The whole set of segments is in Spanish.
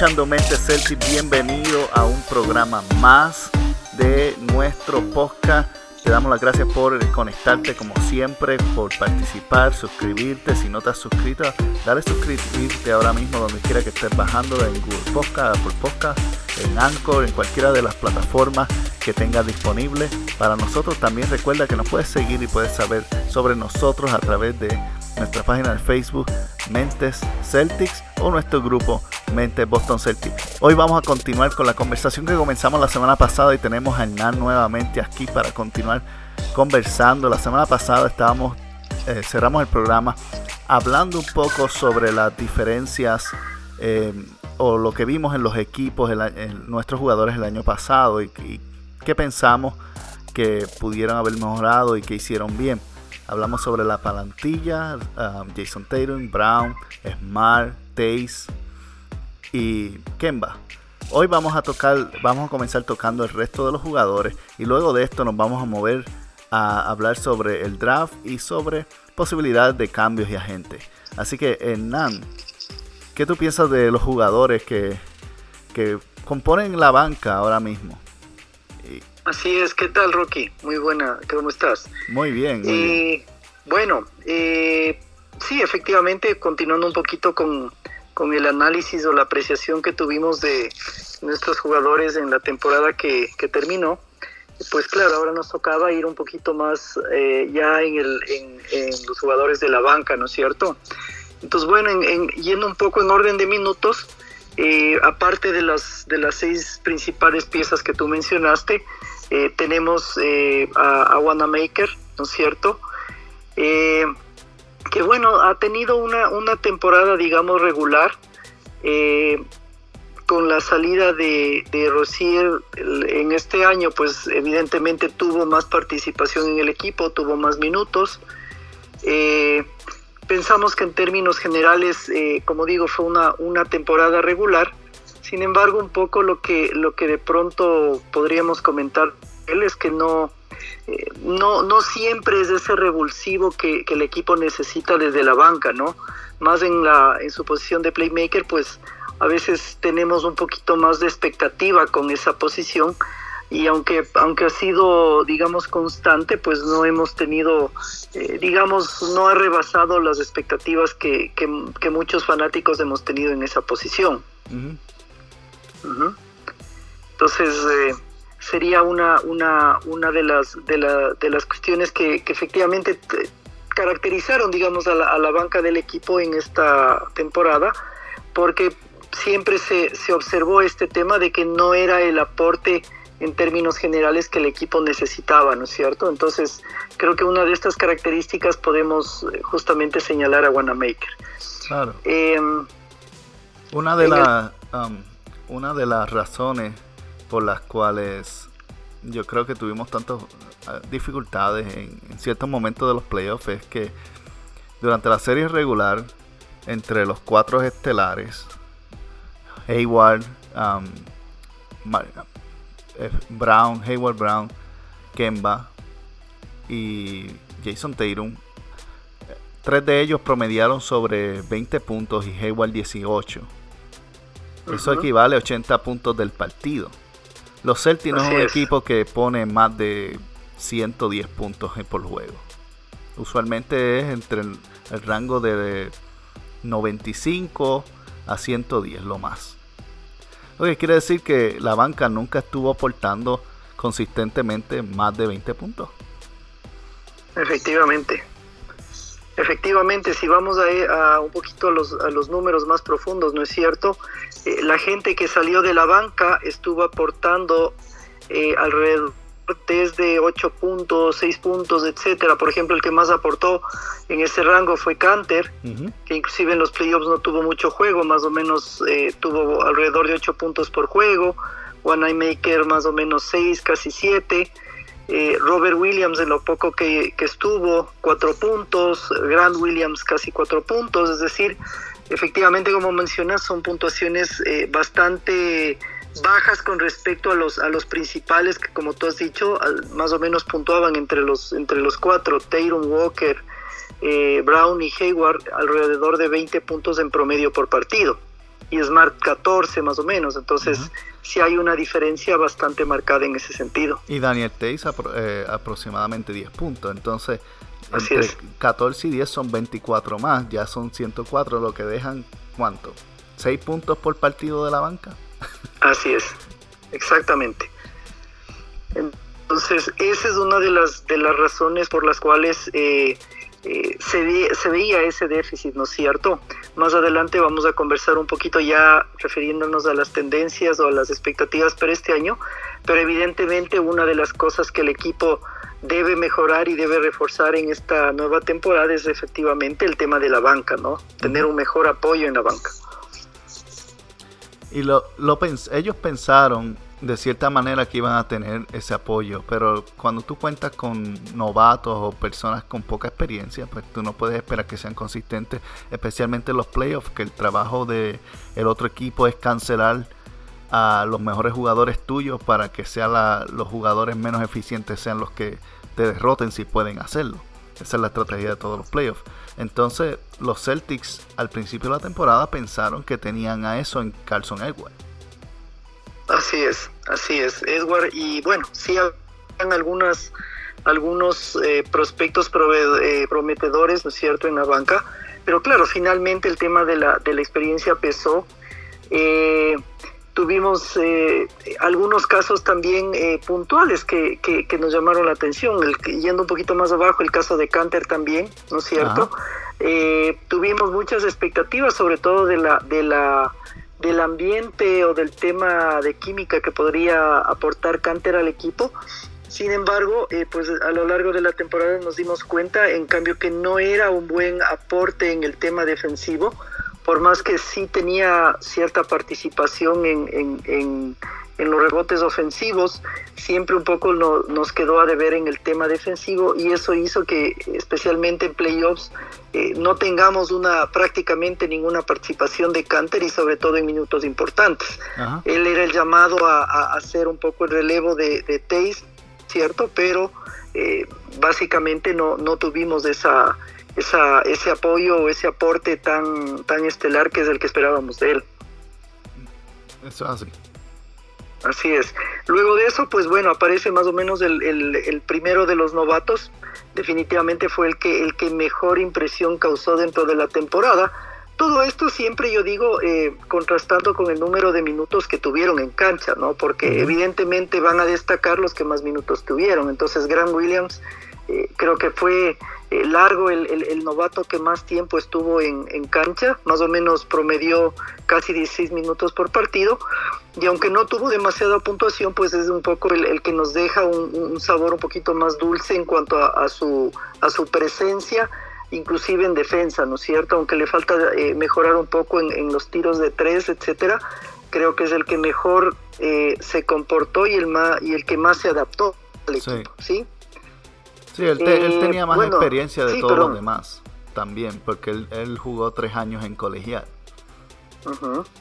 escuchando Mente Celtic, bienvenido a un programa más de nuestro podcast. Te damos las gracias por conectarte como siempre, por participar, suscribirte. Si no te has suscrito, dale suscribirte ahora mismo donde quiera que estés bajando en Google Podcast, Apple Podcast, en Anchor, en cualquiera de las plataformas que tengas disponible. Para nosotros también recuerda que nos puedes seguir y puedes saber sobre nosotros a través de nuestra página de Facebook Mentes Celtics o nuestro grupo Mentes Boston Celtics. Hoy vamos a continuar con la conversación que comenzamos la semana pasada y tenemos a Hernán nuevamente aquí para continuar conversando. La semana pasada estábamos, eh, cerramos el programa hablando un poco sobre las diferencias eh, o lo que vimos en los equipos, nuestros jugadores el año pasado y, y qué pensamos que pudieron haber mejorado y que hicieron bien. Hablamos sobre la palantilla, um, Jason Tatum, Brown, Smart, Taze y Kemba. Hoy vamos a tocar, vamos a comenzar tocando el resto de los jugadores y luego de esto nos vamos a mover a hablar sobre el draft y sobre posibilidades de cambios y agentes. Así que Hernán, ¿qué tú piensas de los jugadores que, que componen la banca ahora mismo? Así es, ¿qué tal Rocky? Muy buena, ¿cómo estás? Muy bien. Muy Eh, bien. bueno, eh, sí, efectivamente, continuando un poquito con, con el análisis o la apreciación que tuvimos de nuestros jugadores en la temporada que, que terminó, pues claro, ahora nos tocaba ir un poquito más eh, ya en, el, en, en los jugadores de la banca, ¿no es cierto? Entonces, bueno, en- en- yendo un poco en orden de minutos, eh, aparte de las, de las seis principales piezas que tú mencionaste, eh, tenemos eh, a, Wanamaker, ¿no es cierto? Eh, que bueno, ha tenido una, una temporada, digamos, regular. eh, con la salida de, de Rosier en este año, pues evidentemente tuvo más participación en el equipo, tuvo más minutos. Eh, pensamos que en términos generales, como digo, fue una, una temporada regular. Sin embargo, un poco lo que, lo que de pronto podríamos comentar él es que no, eh, no, no siempre es ese revulsivo que, el equipo necesita desde la banca, ¿no? Más en, la, en su posición de playmaker, pues a veces tenemos un poquito más de expectativa con esa posición y aunque, aunque ha sido, digamos, constante, pues no hemos tenido, eh, digamos, no ha rebasado las expectativas que, que, que muchos fanáticos hemos tenido en esa posición. Entonces, eh, sería una, una, una de, las, de, la- de las cuestiones que, que efectivamente caracterizaron, digamos, a la, a la banca del equipo en esta temporada, porque siempre se, se observó este tema de que no era el aporte en términos generales que el equipo necesitaba, ¿no es cierto? Entonces, creo que una de estas características podemos eh, justamente señalar a Wanamaker. Claro. Em, Una de las um, una de las razones por las cuales yo creo que tuvimos tantas uh, dificultades en, ciertos momentos de los playoffs es que durante la serie regular entre los cuatro estelares Hayward, um, eh, Brown, Hayward Brown, Kemba y Jason Tatum Tres de ellos promediaron sobre 20 puntos y Hayward 18. Eso equivale a 80 puntos del partido. Los Celtics no es un equipo que pone más de 110 puntos por juego. Usualmente es entre el, el rango de 95 a 110 lo más. Lo que quiere decir que la banca nunca estuvo aportando consistentemente más de 20 puntos. Efectivamente. Efectivamente, si vamos a, a un poquito a los, a los números más profundos, ¿no es cierto? Eh, la gente que salió de la banca estuvo aportando eh, alrededor desde 8 puntos, 6 puntos, etcétera. Por ejemplo, el que más aportó en ese rango fue Canter, que inclusive en los playoffs no tuvo mucho juego, más o menos eh, tuvo alrededor de 8 puntos por juego. One Maker más o menos 6, casi 7. Eh, Robert Williams en lo poco que, estuvo, 4 puntos. Grant Williams casi 4 puntos. Es decir, efectivamente como mencionas son puntuaciones eh, bastante bajas con respecto a los, a los principales que como tú has dicho, más o menos puntuaban entre los, entre los cuatro, Tatum Walker, eh, Brown y Hayward alrededor de 20 puntos en promedio por partido y Smart 14 más o menos, entonces sí hay una diferencia bastante marcada en ese sentido. Y Daniel Tays eh, aproximadamente 10 puntos, entonces entre 14 y 10 son 24 más, ya son 104, lo que dejan ¿cuánto? ¿6 puntos por partido de la banca? Así es, exactamente. Entonces, esa es una de las, de las razones por las cuales eh, se, se, veía ese déficit, ¿no es cierto? Más adelante vamos a conversar un poquito ya refiriéndonos a las tendencias o a las expectativas para este año, pero evidentemente una de las cosas que el equipo debe mejorar y debe reforzar en esta nueva temporada es efectivamente el tema de la banca, ¿no? Tener un mejor apoyo en la banca. Y lo, lo ellos pensaron de cierta manera que iban a tener ese apoyo, pero cuando tú cuentas con novatos o personas con poca experiencia, pues tú no puedes esperar que sean consistentes, especialmente en los playoffs, que el trabajo de el otro equipo es cancelar a los mejores jugadores tuyos para que sean los jugadores menos eficientes sean los que te derroten si pueden hacerlo. Esa es la estrategia de todos los playoffs. Entonces, los Celtics al principio de la temporada pensaron que tenían a eso en Carlson Edward. Así es, así es, Edward. Y bueno, sí habían algunas, algunos eh, prospectos eh, prometedores, ¿no es cierto?, en la banca. Pero claro, finalmente el tema de la, de la experiencia pesó. Eh, tuvimos eh, algunos casos también eh, puntuales que, que, nos llamaron la atención. El, yendo un poquito más abajo, el caso de Canter también, ¿no es cierto? Eh, tuvimos muchas expectativas, sobre todo de la, de la, del ambiente o del tema de química que podría aportar Canter al equipo. Sin embargo, pues a lo largo de la temporada nos dimos cuenta, en cambio, que no era un buen aporte en el tema defensivo por más que sí tenía cierta participación en, en, los rebotes ofensivos, siempre un poco nos quedó a deber en el tema defensivo y eso hizo que especialmente en playoffs eh, no tengamos una prácticamente ninguna participación de Canter y sobre todo en minutos importantes. Él era el llamado a, hacer un poco el relevo de, de Taze, ¿cierto? Pero eh, básicamente no, no tuvimos esa esa, ese apoyo o ese aporte tan, tan estelar que es el que esperábamos de él. Eso así. Así es. Luego de eso, pues bueno, aparece más o menos el, el, primero de los novatos. Definitivamente fue el que, el que mejor impresión causó dentro de la temporada. Todo esto siempre yo digo eh, contrastando con el número de minutos que tuvieron en cancha, ¿no? Porque evidentemente van a destacar los que más minutos tuvieron. Entonces, Grant Williams eh, creo que fue eh, largo el, el, novato que más tiempo estuvo en, en, cancha, más o menos promedió casi 16 minutos por partido, y aunque no tuvo demasiada puntuación, pues es un poco el, el que nos deja un, un, sabor un poquito más dulce en cuanto a, a, su, a su presencia, inclusive en defensa, ¿no es cierto? Aunque le falta eh, mejorar un poco en, en, los tiros de tres, etcétera, creo que es el que mejor eh, se comportó y el, más, y el que más se adaptó al equipo, ¿sí? Sí, él, eh, tenía más experiencia de todos los demás también, porque él, jugó tres años en colegial.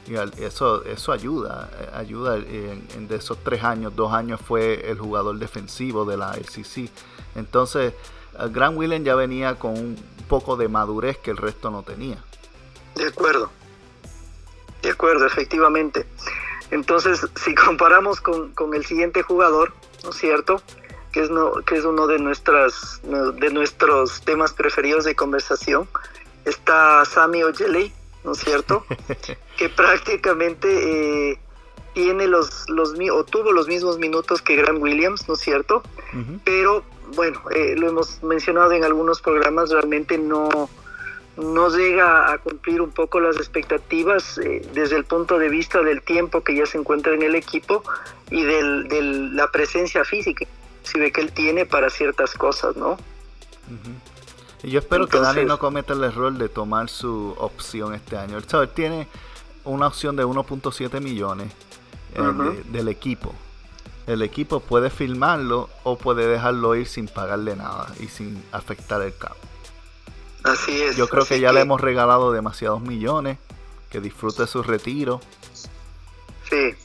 Y eso, eso ayuda, eh, ayuda en, de esos tres años, dos años fue el jugador defensivo de la SEC. Entonces, eh, Grant Williams ya venía con un poco de madurez que el resto no tenía. De acuerdo, de acuerdo, efectivamente. Entonces, si comparamos con, con el siguiente jugador, ¿no es cierto? Que es, no, que es uno de, nuestras, de nuestros temas preferidos de conversación, está Sammy Ojeley, ¿no es cierto? que prácticamente eh, tiene los, los, o tuvo los mismos minutos que Grant Williams, ¿no es cierto? Pero bueno, eh, lo hemos mencionado en algunos programas, realmente no, no llega a cumplir un poco las expectativas eh, desde el punto de vista del tiempo que ya se encuentra en el equipo y de la presencia física ve que él tiene para ciertas cosas, ¿no? Y yo espero que Dani no cometa el error de tomar su opción este año. Él, él tiene una opción de 1.7 millones eh, del equipo. El equipo puede filmarlo o puede dejarlo ir sin pagarle nada y sin afectar el campo. Así es. Yo creo que ya le hemos regalado demasiados millones. Que disfrute su retiro. Sí,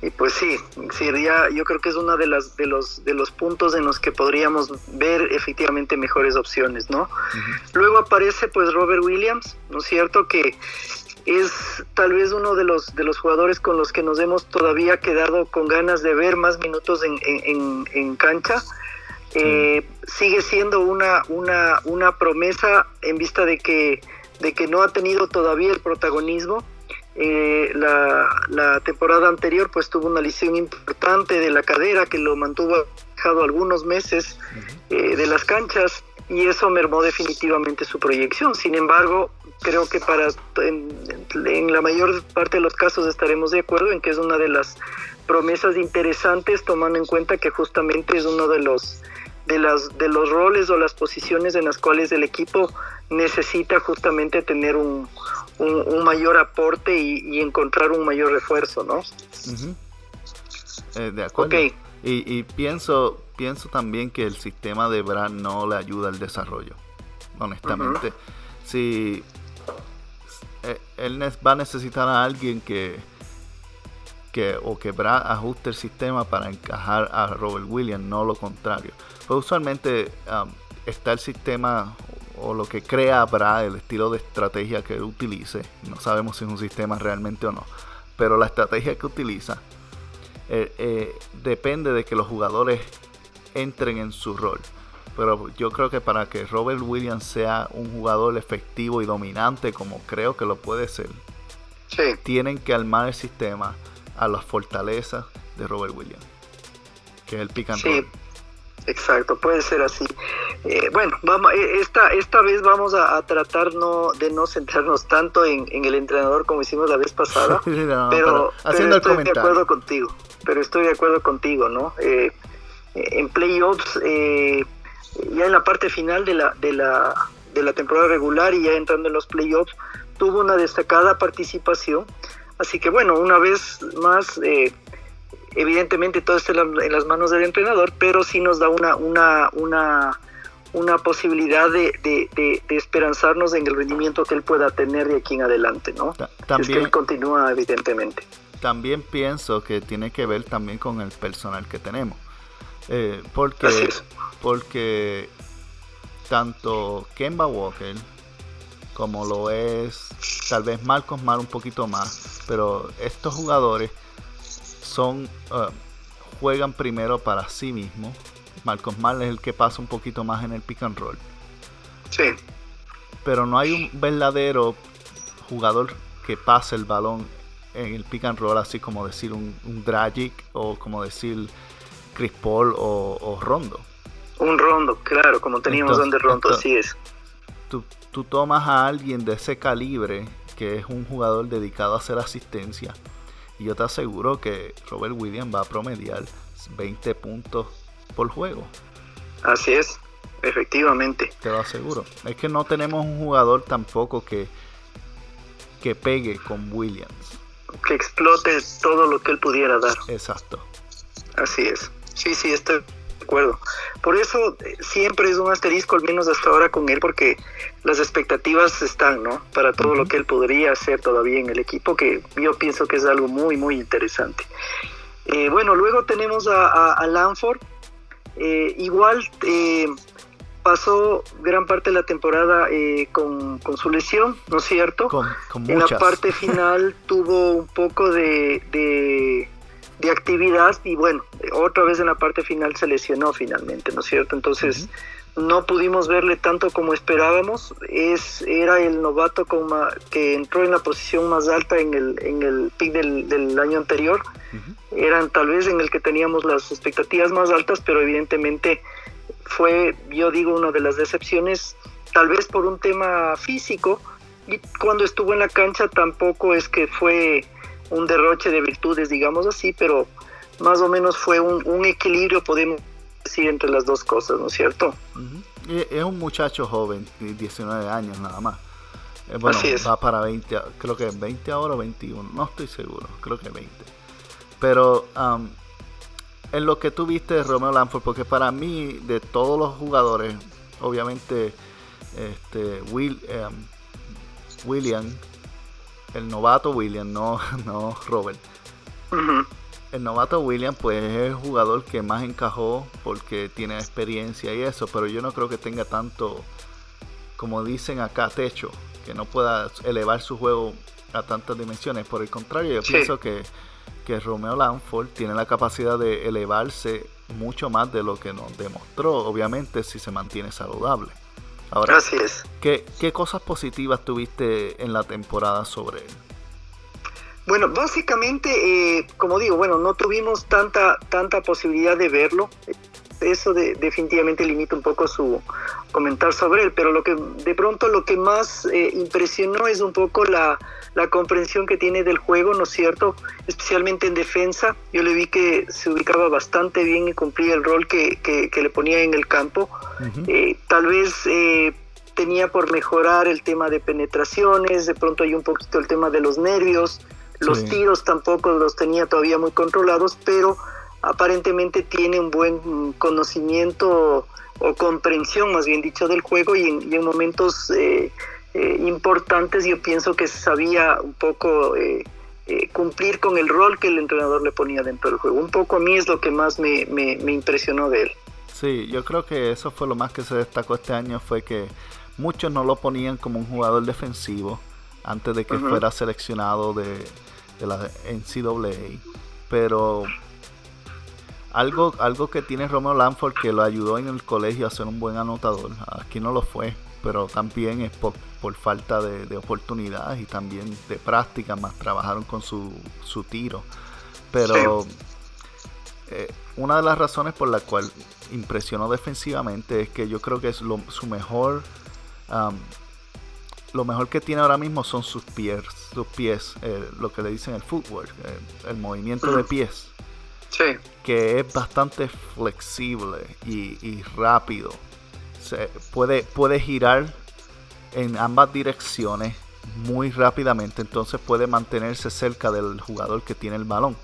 y pues sí, sería, yo creo que es uno de, las, de, los, de los puntos en los que podríamos ver efectivamente mejores opciones, ¿no? Luego aparece pues Robert Williams, ¿no es cierto? Que es tal vez uno de los, de los jugadores con los que nos hemos todavía quedado con ganas de ver más minutos en, en, en cancha. Eh, sigue siendo una, una, una promesa en vista de que, de que no ha tenido todavía el protagonismo eh, la, temporada anterior pues tuvo una lesión importante de la cadera que lo mantuvo alejado algunos meses eh, de las canchas y eso mermó definitivamente su proyección. Sin embargo, creo que para en, la mayor parte de los casos estaremos de acuerdo en que es una de las promesas interesantes tomando en cuenta que justamente es uno de los de las de los roles o las posiciones en las cuales el equipo necesita justamente tener un, un, mayor aporte y, encontrar un mayor refuerzo, ¿no? Eh, de acuerdo. Y, pienso, pienso también que el sistema de Brad no le ayuda al desarrollo, honestamente. Si eh, él va a necesitar a alguien que, que o que Brad ajuste el sistema para encajar a Robert Williams, no lo contrario. Pues usualmente um, está el sistema o lo que crea Brad, el estilo de estrategia que utilice, no sabemos si es un sistema realmente o no, pero la estrategia que utiliza eh, eh, depende de que los jugadores entren en su rol. Pero yo creo que para que Robert Williams sea un jugador efectivo y dominante, como creo que lo puede ser, tienen que armar el sistema a las fortalezas de Robert Williams, que es el pick and Exacto, puede ser así. Eh, bueno, vamos, eh, esta, esta vez vamos a, tratar no, de no centrarnos tanto en, el entrenador como hicimos la vez pasada, pero, estoy de acuerdo contigo, pero estoy de acuerdo contigo, ¿no? Eh, en playoffs, ya en la parte final de la, de, la, de la temporada regular y ya entrando en los playoffs, tuvo una destacada participación, así que bueno, una vez más... Eh, Evidentemente todo está en las manos del entrenador, pero sí nos da una, una, una, una posibilidad de, de, esperanzarnos en el rendimiento que él pueda tener de aquí en adelante, ¿no? También, él continúa, evidentemente. También pienso que tiene que ver también con el personal que tenemos. Eh, porque, porque tanto Kemba Walker como lo es tal vez Marcos Mar un poquito más, pero estos jugadores son uh, juegan primero para sí mismos. Marcos Mal es el que pasa un poquito más en el pick and roll. Sí. Pero no hay un verdadero jugador que pase el balón en el pick and roll, así como decir un, Dragic o como decir Chris Paul o, Rondo. Un Rondo, claro, como teníamos donde Rondo, así es. Tú, tú tomas a alguien de ese calibre, que es un jugador dedicado a hacer asistencia, y yo te aseguro que Robert Williams va a promediar 20 puntos por juego. Así es, efectivamente. Te lo aseguro. Es que no tenemos un jugador tampoco que, que pegue con Williams. Que explote todo lo que él pudiera dar. Exacto. Así es. Sí, sí, estoy Por eso eh, siempre es un asterisco, al menos hasta ahora con él, porque las expectativas están, ¿no? Para todo lo que él podría hacer todavía en el equipo, que yo pienso que es algo muy, muy interesante. Eh, bueno, luego tenemos a, a, Lanford. Eh, igual pasó gran parte de la temporada con, su lesión, ¿no es cierto? en la parte final tuvo un poco de de actividad y bueno, otra vez en la parte final se lesionó finalmente, ¿no es cierto? Entonces no pudimos verle tanto como esperábamos, es, era el novato con que entró en la posición más alta en el, en el pick del, año anterior, eran tal vez en el que teníamos las expectativas más altas, pero evidentemente fue, yo digo, una de las decepciones, tal vez por un tema físico, y cuando estuvo en la cancha tampoco es que fue un derroche de virtudes, digamos así, pero más o menos fue un, equilibrio, podemos decir, entre las dos cosas, ¿no es cierto? Es un muchacho joven, 19 años nada más. Eh, bueno, va para 20, creo que 20 ahora o 21, no estoy seguro, creo que 20. Pero en lo que tú viste de Romeo Lanford, porque para mí, de todos los jugadores, obviamente, este, Will, William el novato William, no, no Robert. el novato William pues es el jugador que más encajó porque tiene experiencia y eso, pero yo no creo que tenga tanto, como dicen acá, techo, que no pueda elevar su juego a tantas dimensiones. Por el contrario, yo pienso que, que Romeo Lanford tiene la capacidad de elevarse mucho más de lo que nos demostró, obviamente, si se mantiene saludable. Ahora, Así es. ¿qué, ¿Qué cosas positivas tuviste en la temporada sobre él? Bueno, básicamente, eh, como digo, bueno, no tuvimos tanta, tanta posibilidad de verlo. Eso definitivamente limita un poco su comentar sobre él, pero lo que de pronto lo que más eh, impresionó es un poco la, la, comprensión que tiene del juego, ¿no es cierto? Especialmente en defensa. Yo le vi que se ubicaba bastante bien y cumplía el rol que, que, le ponía en el campo. Eh, tal vez tenía por mejorar el tema de penetraciones, de pronto hay un poquito el tema de los nervios. Los tiros tampoco los tenía todavía muy controlados, pero aparentemente tiene un buen conocimiento o comprensión, más bien dicho, del juego y en, momentos eh, eh, importantes yo pienso que sabía un poco eh, cumplir con el rol que el entrenador le ponía dentro del juego. Un poco a mí es lo que más me, me, me impresionó de él. Sí, yo creo que eso fue lo más que se destacó este año, fue que muchos no lo ponían como un jugador defensivo antes de que fuera seleccionado de, de la NCAA. Pero algo, algo que tiene Romeo Lanford que lo ayudó en el colegio a ser un buen anotador. Aquí no lo fue, pero también es por, falta de, oportunidades y también de práctica, más trabajaron con su, su tiro. Pero eh, una de las razones por la cual impresionó defensivamente es que yo creo que es su mejor lo mejor que tiene ahora mismo son sus pies, sus pies, eh, lo que le dicen el footwork, eh, el movimiento de pies. Sí. Que es bastante flexible y, rápido. Se puede, puede girar en ambas direcciones muy rápidamente, entonces puede mantenerse cerca del jugador que tiene el balón.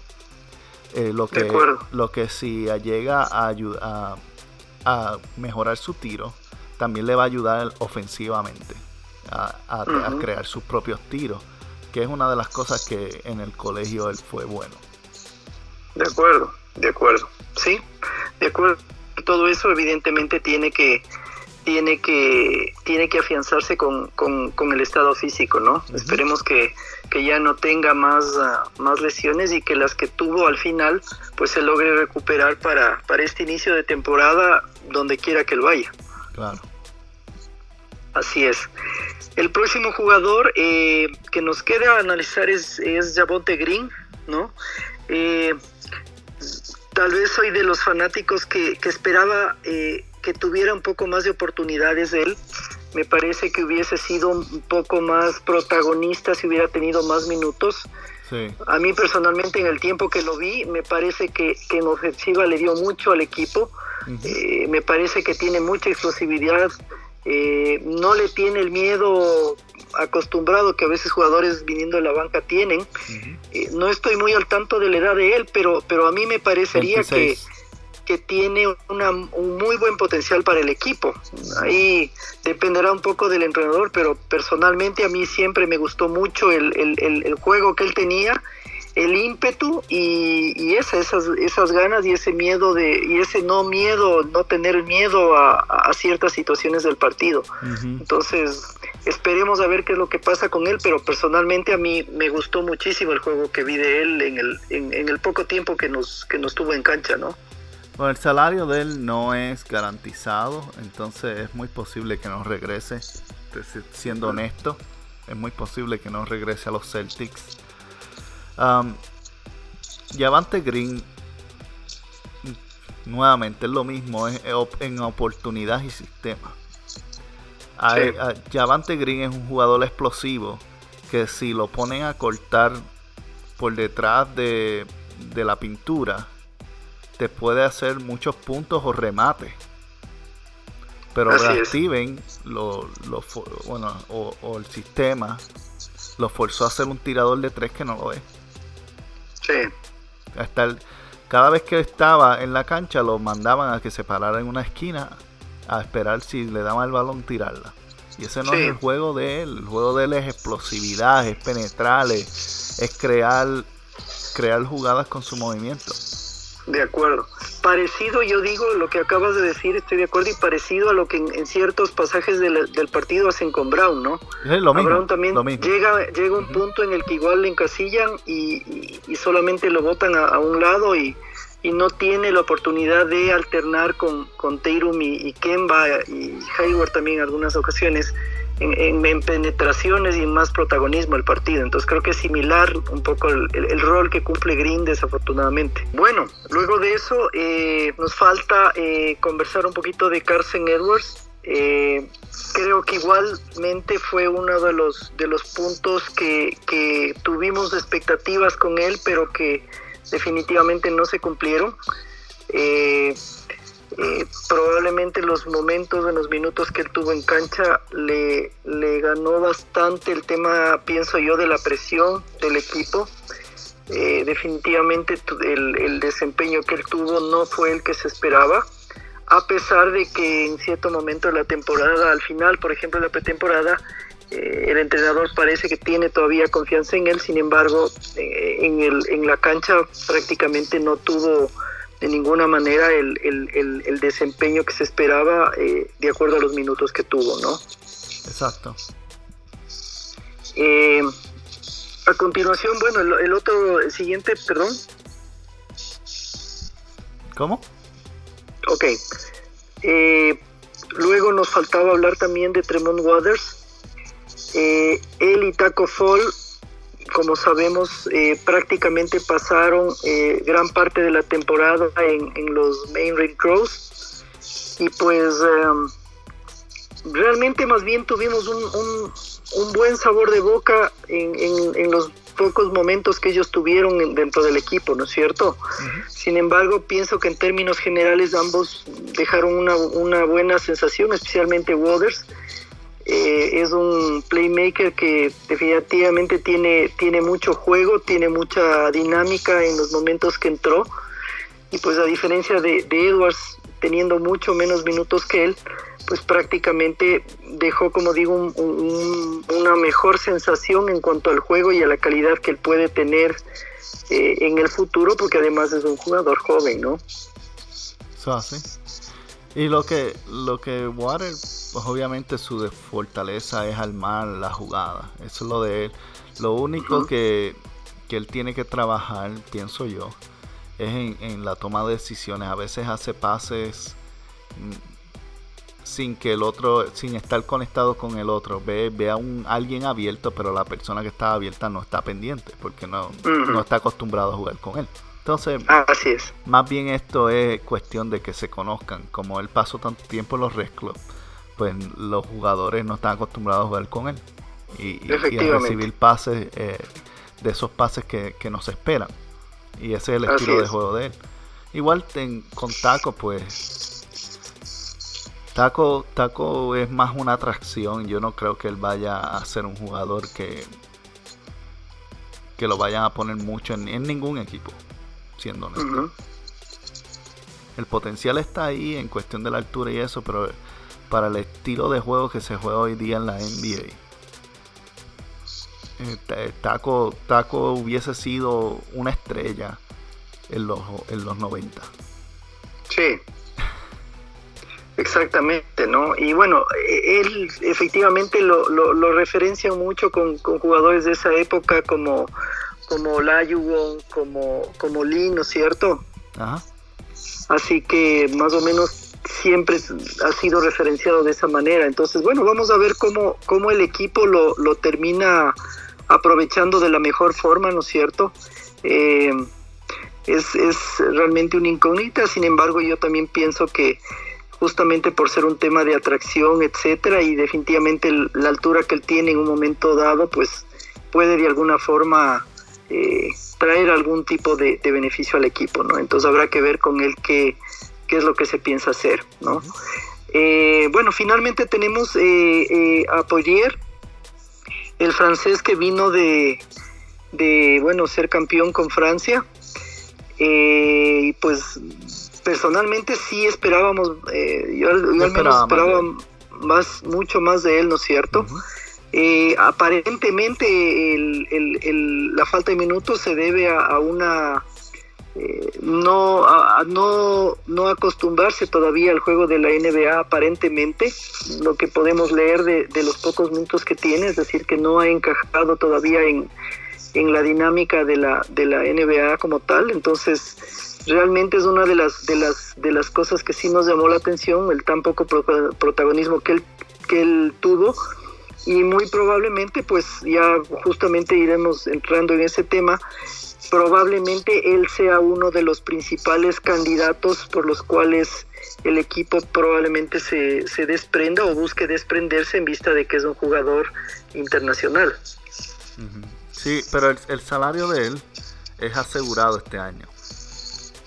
Eh, lo, que, lo que si llega a, a, a mejorar su tiro, también le va a ayudar ofensivamente a, crear sus propios tiros, que es una de las cosas que en el colegio él fue bueno. De acuerdo, de acuerdo, sí, de acuerdo. Todo eso evidentemente tiene que tiene que tiene que afianzarse con, el estado físico, ¿no? Esperemos que, que, ya no tenga más, ah, más lesiones y que las que tuvo al final pues se logre recuperar para, para este inicio de temporada donde quiera que lo vaya. Claro. Así es. El próximo jugador eh, que nos queda analizar es, es Javonte Green, ¿no? Eh, tal vez soy de los fanáticos que, esperaba eh, que tuviera un poco más de oportunidades él. Me parece que hubiese sido un poco más protagonista si hubiera tenido más minutos. A mí personalmente en el tiempo que lo vi, me parece que, en ofensiva le dio mucho al equipo. me parece que tiene mucha explosividad eh, no le tiene el miedo acostumbrado que a veces jugadores viniendo de la banca tienen. Eh, no estoy muy al tanto de la edad de él, pero, pero a mí me parecería que, que tiene una, un muy buen potencial para el equipo. Ahí dependerá un poco del entrenador, pero personalmente a mí siempre me gustó mucho el, el, el juego que él tenía el ímpetu y, esas, esas ganas y ese miedo de y ese no miedo no tener miedo a, ciertas situaciones del partido. Entonces esperemos a ver qué es lo que pasa con él pero personalmente a mí me gustó muchísimo el juego que vi de él en el, en, el poco tiempo que nos que nos tuvo en cancha no bueno, el salario de él no es garantizado entonces es muy posible que no regrese siendo honesto es muy posible que no regrese a los Celtics. Um, Yavante Green, nuevamente es lo mismo en oportunidad y sistema. Yavante Green es un jugador explosivo que si lo ponen a cortar por detrás de, la pintura, te puede hacer muchos puntos o remates. Pero reactiven lo, bueno, o, el sistema lo forzó a hacer un tirador de tres que no lo es. Sí. Hasta cada vez que estaba en la cancha lo mandaban a que se parara en una esquina a esperar si le daban el balón tirarla. Y ese no es el juego de él. El juego de él es explosividad, es penetrar, es, crear crear jugadas con su movimiento. De acuerdo. Parecido, yo digo, lo que acabas de decir, estoy de acuerdo, y parecido a lo que en, ciertos pasajes del, partido hacen con Brown, ¿no? Lo mismo, Brown también llega llega un punto en el que igual le encasillan y, solamente lo botan a, un lado y, no tiene la oportunidad de alternar con, con Teirum y, Kemba y Hayward también en algunas ocasiones en, penetraciones y en más protagonismo el partido. Entonces creo que es similar un poco el, rol que cumple Green desafortunadamente. Bueno, luego de eso eh, nos falta eh, conversar un poquito de Carson Edwards. Eh, creo que igualmente fue uno de los, de los puntos que, que tuvimos expectativas con él, pero que definitivamente no se cumplieron. Eh, probablemente los momentos, en los minutos que él tuvo en cancha, le, le ganó bastante el tema, pienso yo, de la presión del equipo. Eh, definitivamente el, desempeño que él tuvo no fue el que se esperaba, a pesar de que en cierto momento de la temporada, al final, por ejemplo, la pretemporada, eh, el entrenador parece que tiene todavía confianza en él, sin embargo, en, el, en la cancha prácticamente no tuvo de ninguna manera el, el, el, desempeño que se esperaba eh, de acuerdo a los minutos que tuvo, ¿no? Exacto. Eh, a continuación, bueno, el, otro, el siguiente, perdón. ¿Cómo? Ok. Eh, luego nos faltaba hablar también de Tremont Waters. él y Taco Fall como sabemos, eh, prácticamente pasaron eh, gran parte de la temporada en, los Main Ring Crows. Y pues em, realmente más bien tuvimos un, buen sabor de boca en, los pocos momentos que ellos tuvieron dentro del equipo, ¿no es cierto? Sin embargo, pienso que en términos generales ambos dejaron una, una buena sensación, especialmente Waters eh, es un playmaker que definitivamente tiene, tiene mucho juego, tiene mucha dinámica en los momentos que entró. Y pues a diferencia de, Edwards, teniendo mucho menos minutos que él, pues prácticamente dejó, como digo, una mejor sensación en cuanto al juego y a la calidad que él puede tener eh, en el futuro, porque además es un jugador joven, ¿no? sí. Y lo que, lo que Water, pues obviamente su fortaleza es armar la jugada. Eso es lo de él. Lo único que, él tiene que trabajar, pienso yo, es en, la toma de decisiones. A veces hace pases mm, sin que el otro, sin estar conectado con el otro. Ve, ve a un, alguien abierto, pero la persona que está abierta no está pendiente porque no, no está acostumbrado a jugar con él. Entonces, Así es. más bien esto es cuestión de que se conozcan. Como él pasó tanto tiempo en los Red Club, pues los jugadores no están acostumbrados a jugar con él. Y, a recibir pases, eh, de esos pases que, que nos esperan. Y ese es el estilo de juego de él. Igual con Taco, pues. Taco, Taco es más una atracción. Yo no creo que él vaya a ser un jugador que, que lo vayan a poner mucho en ningún equipo siendo El potencial está ahí en cuestión de la altura y eso, pero para el estilo de juego que se juega hoy día en la NBA, eh, Taco, Taco hubiese sido una estrella en los, en los 90. Sí. Exactamente, ¿no? Y bueno, e, él efectivamente lo, lo, referencia mucho con, con, jugadores de esa época como como Layugon, como, como Lee, ¿no es cierto? Así que más o menos siempre ha sido referenciado de esa manera. Entonces, bueno, vamos a ver cómo, cómo el equipo lo, lo termina aprovechando de la mejor forma, ¿no es cierto? Eh, es, es realmente una incógnita, sin embargo yo también pienso que justamente por ser un tema de atracción, etcétera, y definitivamente la altura que él tiene en un momento dado, pues puede de alguna forma eh, traer algún tipo de, beneficio al equipo, ¿no? Entonces habrá que ver con él qué, qué es lo que se piensa hacer, ¿no? Eh, bueno, finalmente tenemos eh, a Poirier, el francés que vino de, de bueno, ser campeón con Francia. y pues personalmente sí esperábamos, yo, al menos esperaba más, mucho más de él, ¿no es cierto? Eh, aparentemente la falta de minutos se debe a, una eh, no, a, no, no acostumbrarse todavía al juego de la NBA aparentemente, lo que podemos leer de, los pocos minutos que tiene, es decir, que no ha encajado todavía en, en la dinámica de la, de la NBA como tal, entonces realmente es una de las, de las, de las cosas que sí nos llamó la atención, el tan poco protagonismo que él, que él tuvo y muy probablemente pues ya justamente iremos entrando en ese tema probablemente él sea uno de los principales candidatos por los cuales el equipo probablemente se, se desprenda o busque desprenderse en vista de que es un jugador internacional. Sí, pero el, salario de él es asegurado este año.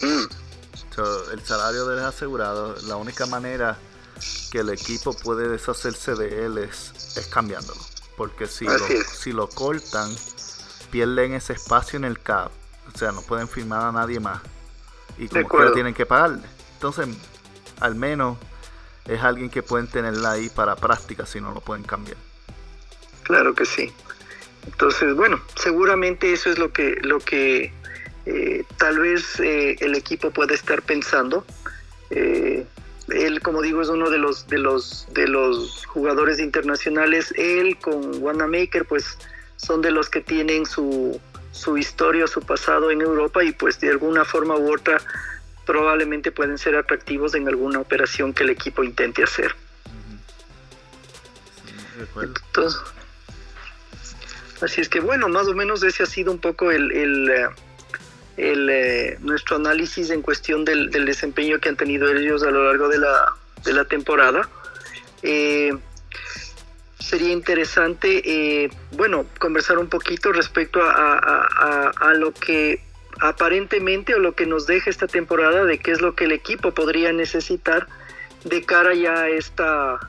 Mm. el salario de él es asegurado. La única manera que el equipo puede deshacerse de él es, es cambiándolo. Porque si lo, si lo cortan, pierden ese espacio en el cap. O sea, no pueden firmar a nadie más. Y como que tienen que pagarle. Entonces, al menos es alguien que pueden tenerla ahí para práctica si no lo pueden cambiar. Claro que sí. Entonces, bueno, seguramente eso es lo que, lo que eh, tal vez eh, el equipo puede estar pensando. Eh, él, como digo, es uno de los, de los, de los jugadores internacionales. Él con Wanamaker, pues son de los que tienen su, su historia, su pasado en Europa y pues de alguna forma u otra probablemente pueden ser atractivos en alguna operación que el equipo intente hacer. así es que bueno, más o menos ese ha sido un poco el, el, eh, eh, nuestro análisis en cuestión del, desempeño que han tenido ellos a lo largo de la, de la temporada. Eh, sería interesante, eh, bueno, conversar un poquito respecto a, lo que aparentemente o lo que nos deja esta temporada de qué es lo que el equipo podría necesitar de cara ya a esta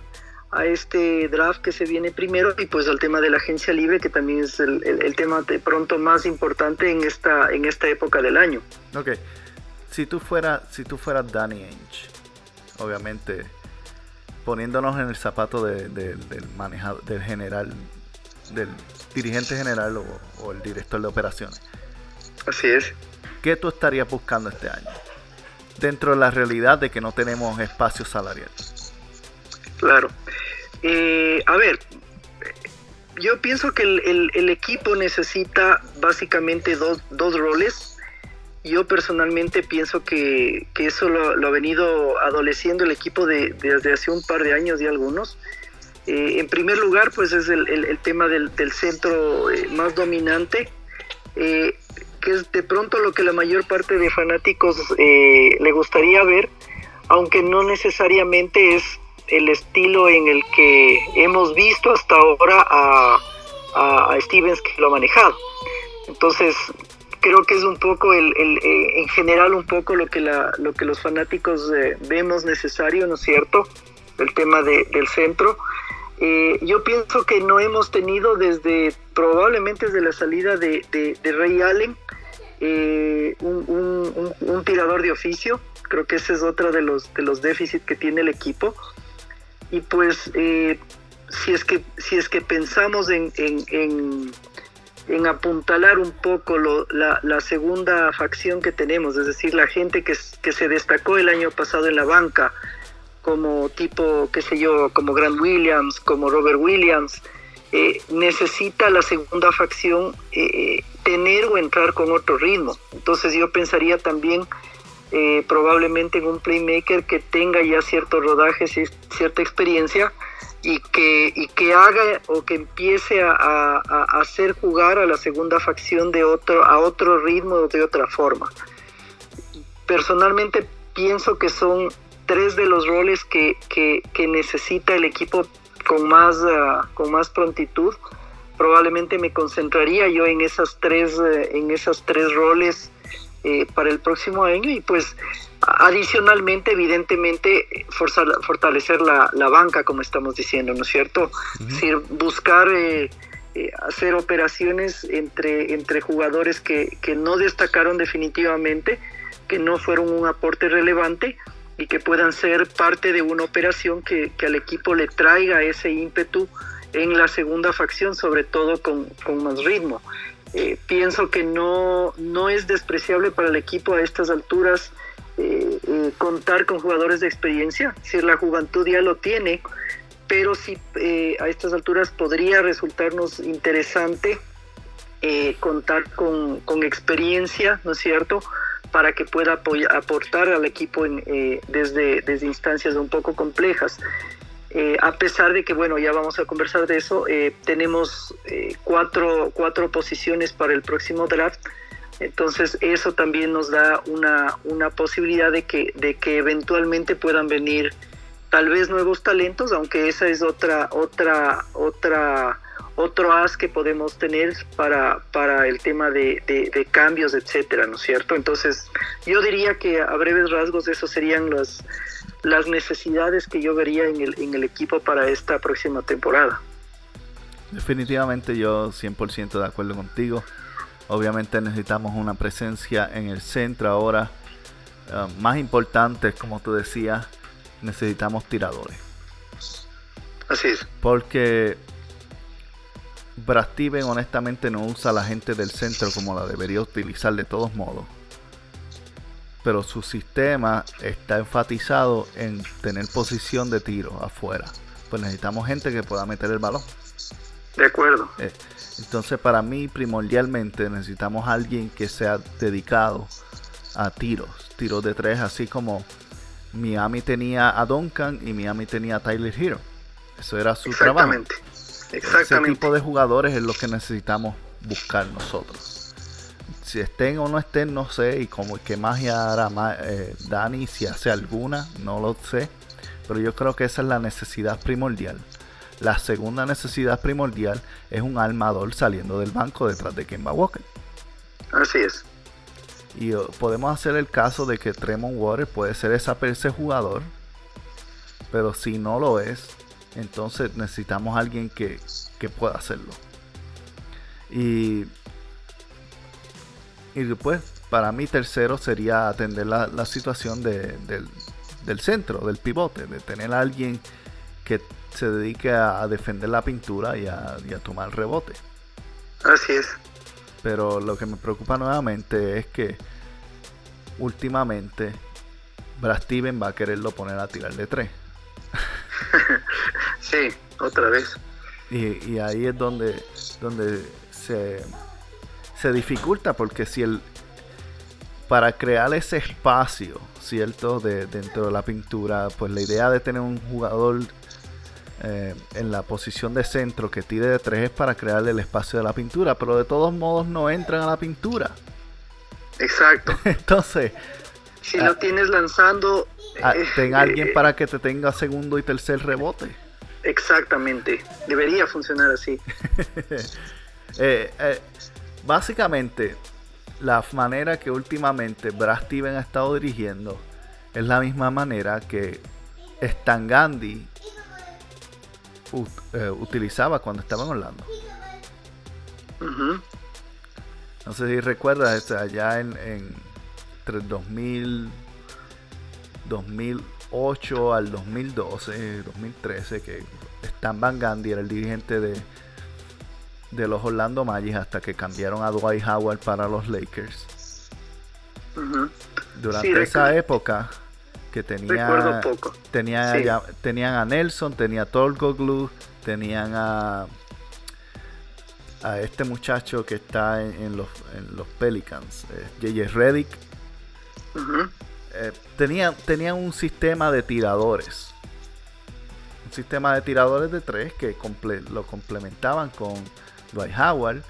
a este draft que se viene primero y pues al tema de la agencia libre que también es el, el, tema de pronto más importante en esta en esta época del año. Ok, si tú fueras si tú fueras Danny Ainge, obviamente poniéndonos en el zapato del manejador, del general, del dirigente general o, el director de operaciones. Así es. ¿Qué tú estarías buscando este año? Dentro de la realidad de que no tenemos espacio salarial. Claro. Eh, a ver, yo pienso que el, equipo necesita básicamente dos, dos roles yo personalmente pienso que, eso lo, ha venido adoleciendo el equipo de, desde hace un par de años y algunos. Eh, en primer lugar, pues es el, tema del, centro eh, más dominante, eh, que es de pronto lo que la mayor parte de fanáticos le gustaría ver, aunque no necesariamente es el estilo en el que hemos visto hasta ahora a, a Stevens que lo ha manejado. Entonces, creo que es un poco el, eh, en general un poco lo que la, lo que los fanáticos eh, vemos necesario no es cierto el tema del centro. Eh, yo pienso que no hemos tenido desde probablemente desde la salida de, de, Ray Allen un, un, tirador de oficio. Creo que ese es otro de los de los déficits que tiene el equipo y pues si es que si es que pensamos en en apuntalar un poco la, segunda facción que tenemos, es decir, la gente que, que, se destacó el año pasado en la banca, como tipo, qué sé yo, como Grant Williams, como Robert Williams, eh, necesita la segunda facción eh, tener o entrar con otro ritmo. Entonces yo pensaría también eh, probablemente en un playmaker que tenga ya ciertos rodajes y cierta experiencia y que, y que haga o que empiece a, hacer jugar a la segunda facción de otro, a otro ritmo o de otra forma. Personalmente pienso que son tres de los roles que, necesita el equipo con más, ah, con más prontitud. Probablemente me concentraría yo en esas tres, eh, en esas tres roles eh, para el próximo año y pues Adicionalmente, evidentemente, fortalecer la, banca, como estamos diciendo, ¿no es cierto? Es decir, buscar eh, eh, hacer operaciones entre, entre jugadores que, no destacaron definitivamente, que no fueron un aporte relevante y que puedan ser parte de una operación que, al equipo le traiga ese ímpetu en la segunda facción, sobre todo con, con más ritmo. Eh, pienso que no, no es despreciable para el equipo a estas alturas eh, eh, contar con jugadores de experiencia, si la juventud ya lo tiene, pero sí a estas alturas podría resultarnos interesante contar con, con, experiencia, ¿no es cierto?, para que pueda aportar al equipo en, desde, desde instancias un poco complejas. Eh, a pesar de que, bueno, ya vamos a conversar de eso, eh, tenemos eh, cuatro, cuatro posiciones para el próximo draft. Entonces eso también nos da una, una posibilidad de que, de que eventualmente puedan venir tal vez nuevos talentos, aunque esa es otra, otra, otra, otro as que podemos tener para, para el tema de, de cambios, etcétera, ¿no es cierto? Entonces, yo diría que a breves rasgos esos serían los, las necesidades que yo vería en el, en el equipo para esta próxima temporada. Definitivamente yo 100% de acuerdo contigo. Obviamente necesitamos una presencia en el centro ahora. Eh, más importante, como tú decías, necesitamos tiradores. Así es. Porque Brad Steven honestamente no usa a la gente del centro como la debería utilizar de todos modos pero su sistema está enfatizado en tener posición de tiro afuera. Pues necesitamos gente que pueda meter el balón. De acuerdo. Eh, entonces para mí primordialmente necesitamos alguien que sea dedicado a tiros, tiros de tres, así como Miami tenía a Duncan y Miami tenía a Tyler Hero. Eso era su trabajo. Exactamente. Ese tipo de jugadores es lo que necesitamos buscar nosotros si estén o no estén, no sé. Y como que magia hará eh, Dani, si hace alguna, no lo sé. Pero yo creo que esa es la necesidad primordial. La segunda necesidad primordial es un armador saliendo del banco detrás de Kemba Walker. Así es. Y uh, podemos hacer el caso de que Tremont Water puede ser esa, ese jugador. Pero si no lo es, entonces necesitamos alguien que, que pueda hacerlo. Y y después, para mí, tercero sería atender la, situación del, centro, del pivote, de tener a alguien que se dedique a, defender la pintura y a, tomar rebote. Así es. Pero lo que me preocupa nuevamente es que últimamente Brad Steven va a quererlo poner a tirar de tres. sí, otra vez. Y, y ahí es donde, donde se se dificulta porque si el para crear ese espacio, ¿cierto? De, dentro de la pintura, pues la idea de tener un jugador eh, en la posición de centro que tire de tres es para crearle el espacio de la pintura, pero de todos modos no entran a la pintura. Exacto. Entonces... Si lo ah, tienes lanzando... Ah, eh, ten alguien eh, para que te tenga segundo y tercer rebote. Exactamente. Debería funcionar así. eh, Básicamente, la manera que últimamente Brad Steven ha estado dirigiendo es la misma manera que Stan Gandhi eh, utilizaba cuando estaba en Orlando. No sé si recuerdas, allá en, en entre 2000, 2008 al 2012, 2013, que Stan Van Gandhi era el dirigente de, de los Orlando Magic hasta que cambiaron a Dwight Howard para los Lakers. Durante esa época que tenía tenía tenían a Nelson, tenía a Tolgoglu, tenían a a este muchacho que está en, los, en los Pelicans, JJ eh, Reddick. Eh, tenían, un sistema de tiradores. Un sistema de tiradores de tres que lo complementaban con Dwight Howard,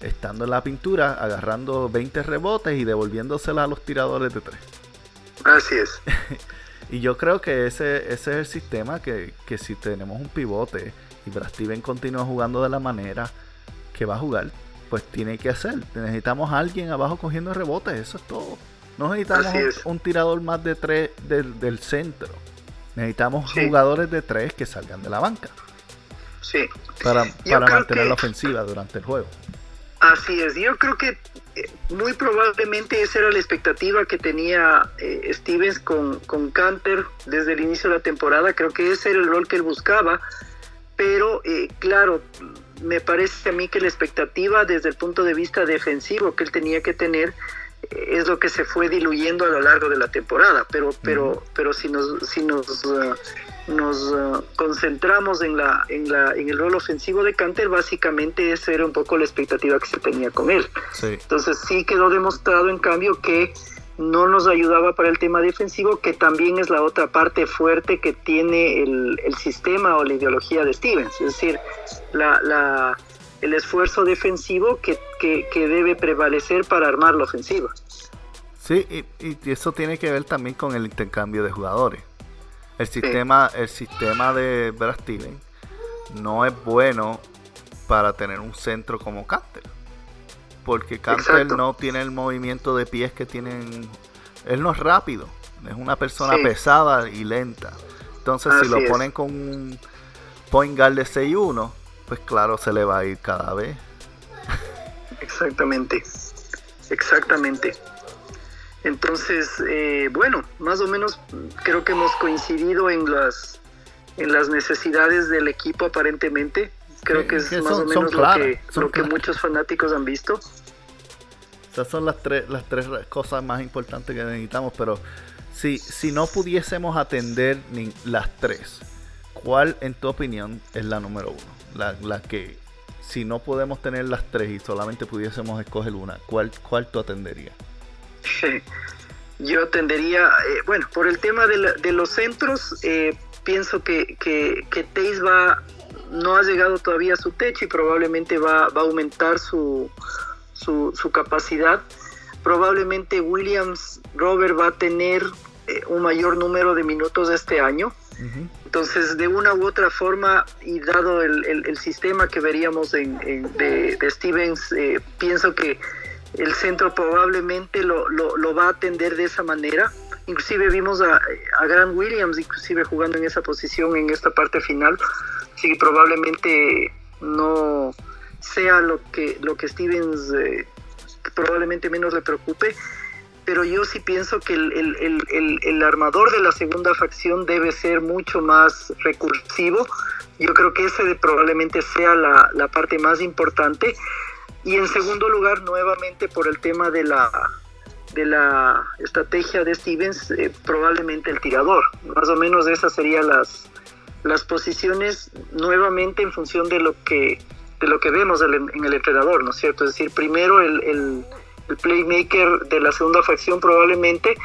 estando en la pintura, agarrando 20 rebotes y devolviéndosela a los tiradores de tres. Así es. y yo creo que ese, ese es el sistema que, si tenemos un pivote y Brad Steven continúa jugando de la manera que va a jugar, pues tiene que hacer. Necesitamos a alguien abajo cogiendo rebotes, eso es todo. No necesitamos un, tirador más de tres del, centro. Necesitamos jugadores de tres que salgan de la banca. Sí. Para, para mantener la ofensiva durante el juego. Así es, yo creo que eh, muy probablemente esa era la expectativa que tenía eh, Stevens con, con Canter desde el inicio de la temporada. Creo que ese era el rol que él buscaba, pero eh, claro, me parece a mí que la expectativa desde el punto de vista defensivo que él tenía que tener eh, es lo que se fue diluyendo a lo largo de la temporada, pero pero pero si nos si nos uh, nos uh, concentramos en la en la en el rol ofensivo de Canter, básicamente esa era un poco la expectativa que se tenía con él. Sí. Entonces sí quedó demostrado en cambio que no nos ayudaba para el tema defensivo, que también es la otra parte fuerte que tiene el, el sistema o la ideología de Stevens, es decir, la, la, el esfuerzo defensivo que, que, que, debe prevalecer para armar la ofensiva. Sí, y, y, eso tiene que ver también con el intercambio de jugadores. El sistema, el sistema de Brad Stevens no es bueno para tener un centro como Canter porque Cantel no tiene el movimiento de pies que tienen. Él no es rápido, es una persona sí. pesada y lenta. Entonces, Así si lo es. ponen con un point guard de 6-1, pues claro, se le va a ir cada vez. Exactamente, exactamente. Entonces, eh, bueno, más o menos creo que hemos coincidido en las en las necesidades del equipo aparentemente. Creo que es más o menos claras, lo, que, lo que muchos fanáticos han visto. Esas son las tres, las tres cosas más importantes que necesitamos, pero si, si no pudiésemos atender ni las tres, ¿cuál en tu opinión es la número uno? La, la que si no podemos tener las tres y solamente pudiésemos escoger una, ¿cuál, cuál tú atenderías? Yo atendería, eh, bueno, por el tema de, la, de los centros, eh, pienso que, que, que Teis va no ha llegado todavía a su techo y probablemente va, va a aumentar su, su, su, capacidad. Probablemente Williams Robert va a tener eh, un mayor número de minutos este año. Uh -huh. Entonces, de una u otra forma, y dado el, el, el sistema que veríamos en, en de, de, Stevens, eh, pienso que el centro probablemente lo, lo, va a atender de esa manera. Inclusive vimos a, a Grant Williams, inclusive jugando en esa posición en esta parte final sí, probablemente no sea lo que, lo que Stevens eh, probablemente menos le preocupe, pero yo sí pienso que el, el, el, el, armador de la segunda facción debe ser mucho más recursivo. Yo creo que ese probablemente sea la, la parte más importante. Y en segundo lugar, nuevamente por el tema de la, de la estrategia de Stevens, eh, probablemente el tirador. Más o menos esas serían las, las posiciones nuevamente en función de lo que de lo que vemos en el entrenador, ¿no es cierto? Es decir, primero el, el, playmaker de la segunda facción probablemente,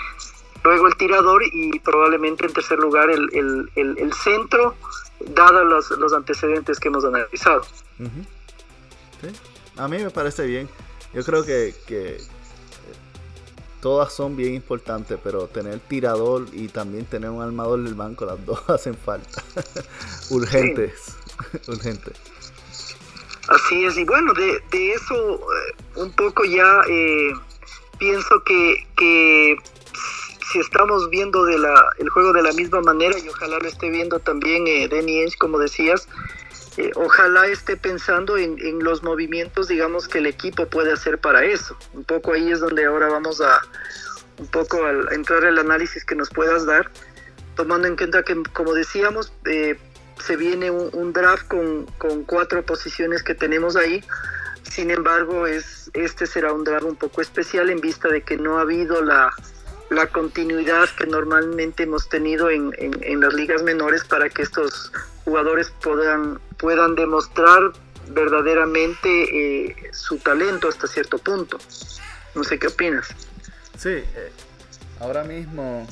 luego el tirador y probablemente en tercer lugar el, el, el, centro, dados los, los, antecedentes que hemos analizado. Uh. A mí me parece bien. Yo creo que, que todas son bien importantes, pero tener tirador y también tener un armador del banco, las dos hacen falta. urgentes, sí. urgentes. Así es, y bueno, de, de eso eh, un poco ya eh, pienso que, que, si estamos viendo el juego de la misma manera, y ojalá lo esté viendo también eh, Danny Ainge, como decías, eh, ojalá esté pensando en, los movimientos, digamos, que el equipo puede hacer para eso. Un poco ahí es donde ahora vamos a un poco a, a entrar al análisis que nos puedas dar, tomando en cuenta que, como decíamos, eh, se viene un, draft con, cuatro posiciones que tenemos ahí. Sin embargo, es, este será un draft un poco especial en vista de que no ha habido la, continuidad que normalmente hemos tenido en, en, en las ligas menores para que estos jugadores puedan, puedan demostrar verdaderamente eh, su talento hasta cierto punto. No sé qué opinas. Sí, eh, ahora mismo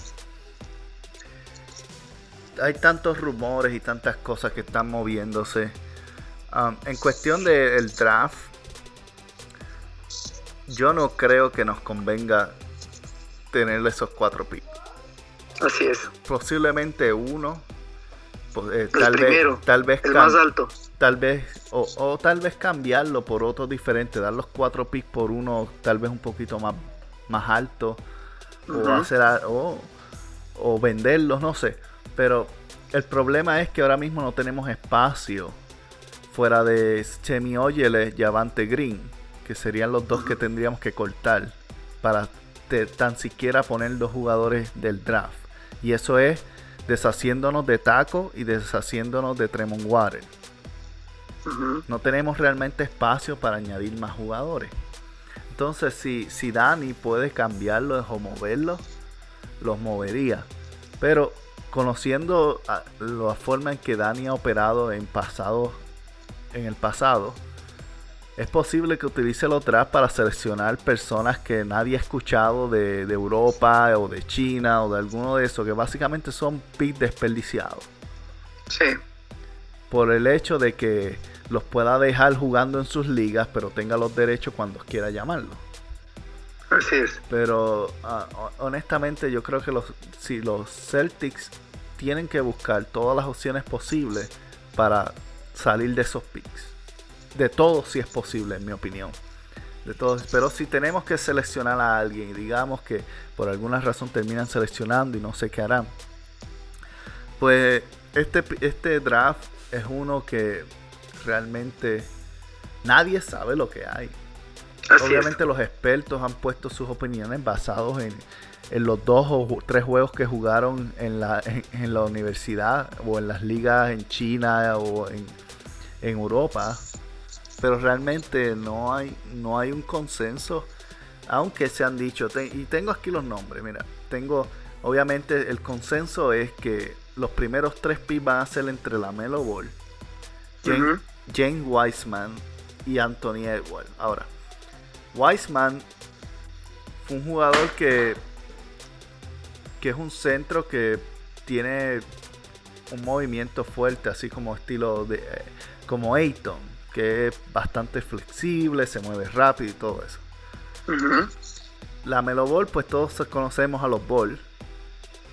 hay tantos rumores y tantas cosas que están moviéndose. Um, en cuestión del de draft, yo no creo que nos convenga tener esos cuatro picks. Así es. Posiblemente uno. Eh, tal, primero, vez, tal vez, el más alto. Tal vez, o, o, tal vez cambiarlo por otro diferente, dar los cuatro picks por uno, tal vez un poquito más, más alto, uh -huh. o hacer o, o venderlos, no sé. Pero el problema es que ahora mismo no tenemos espacio fuera de Chemi Oyele y Avante Green, que serían los dos que tendríamos que cortar para te, tan siquiera poner dos jugadores del draft. Y eso es deshaciéndonos de Taco y deshaciéndonos de Tremont Water. No tenemos realmente espacio para añadir más jugadores. Entonces, si, si Dani puede cambiarlos o moverlos, los movería. Pero conociendo la forma en que Dani ha operado en pasado, en el pasado, es posible que utilice los drafts para seleccionar personas que nadie ha escuchado de, Europa o de China o de alguno de esos, que básicamente son picks desperdiciados. Sí. Por el hecho de que los pueda dejar jugando en sus ligas, pero tenga los derechos cuando quiera llamarlo. Así es. Pero ah, honestamente yo creo que los, si los Celtics tienen que buscar todas las opciones posibles para salir de esos picks de todos si es posible, en mi opinión. De todos. Pero si tenemos que seleccionar a alguien y digamos que por alguna razón terminan seleccionando y no sé qué harán, pues este, este draft es uno que realmente nadie sabe lo que hay. Obviamente los expertos han puesto sus opiniones basados en, en, los dos o tres juegos que jugaron en la, en, la universidad o en las ligas en China o en, en Europa pero realmente no hay, no hay un consenso, aunque se han dicho, y tengo aquí los nombres, mira, tengo, obviamente el consenso es que los primeros tres picks van a ser entre la Melo Ball, James, James Wiseman y Anthony Edwards. Ahora, Wiseman fue un jugador que, que es un centro que tiene un movimiento fuerte, así como estilo de como Ayton que es bastante flexible, se mueve rápido y todo eso. La Melo Ball, pues todos conocemos a los Ball.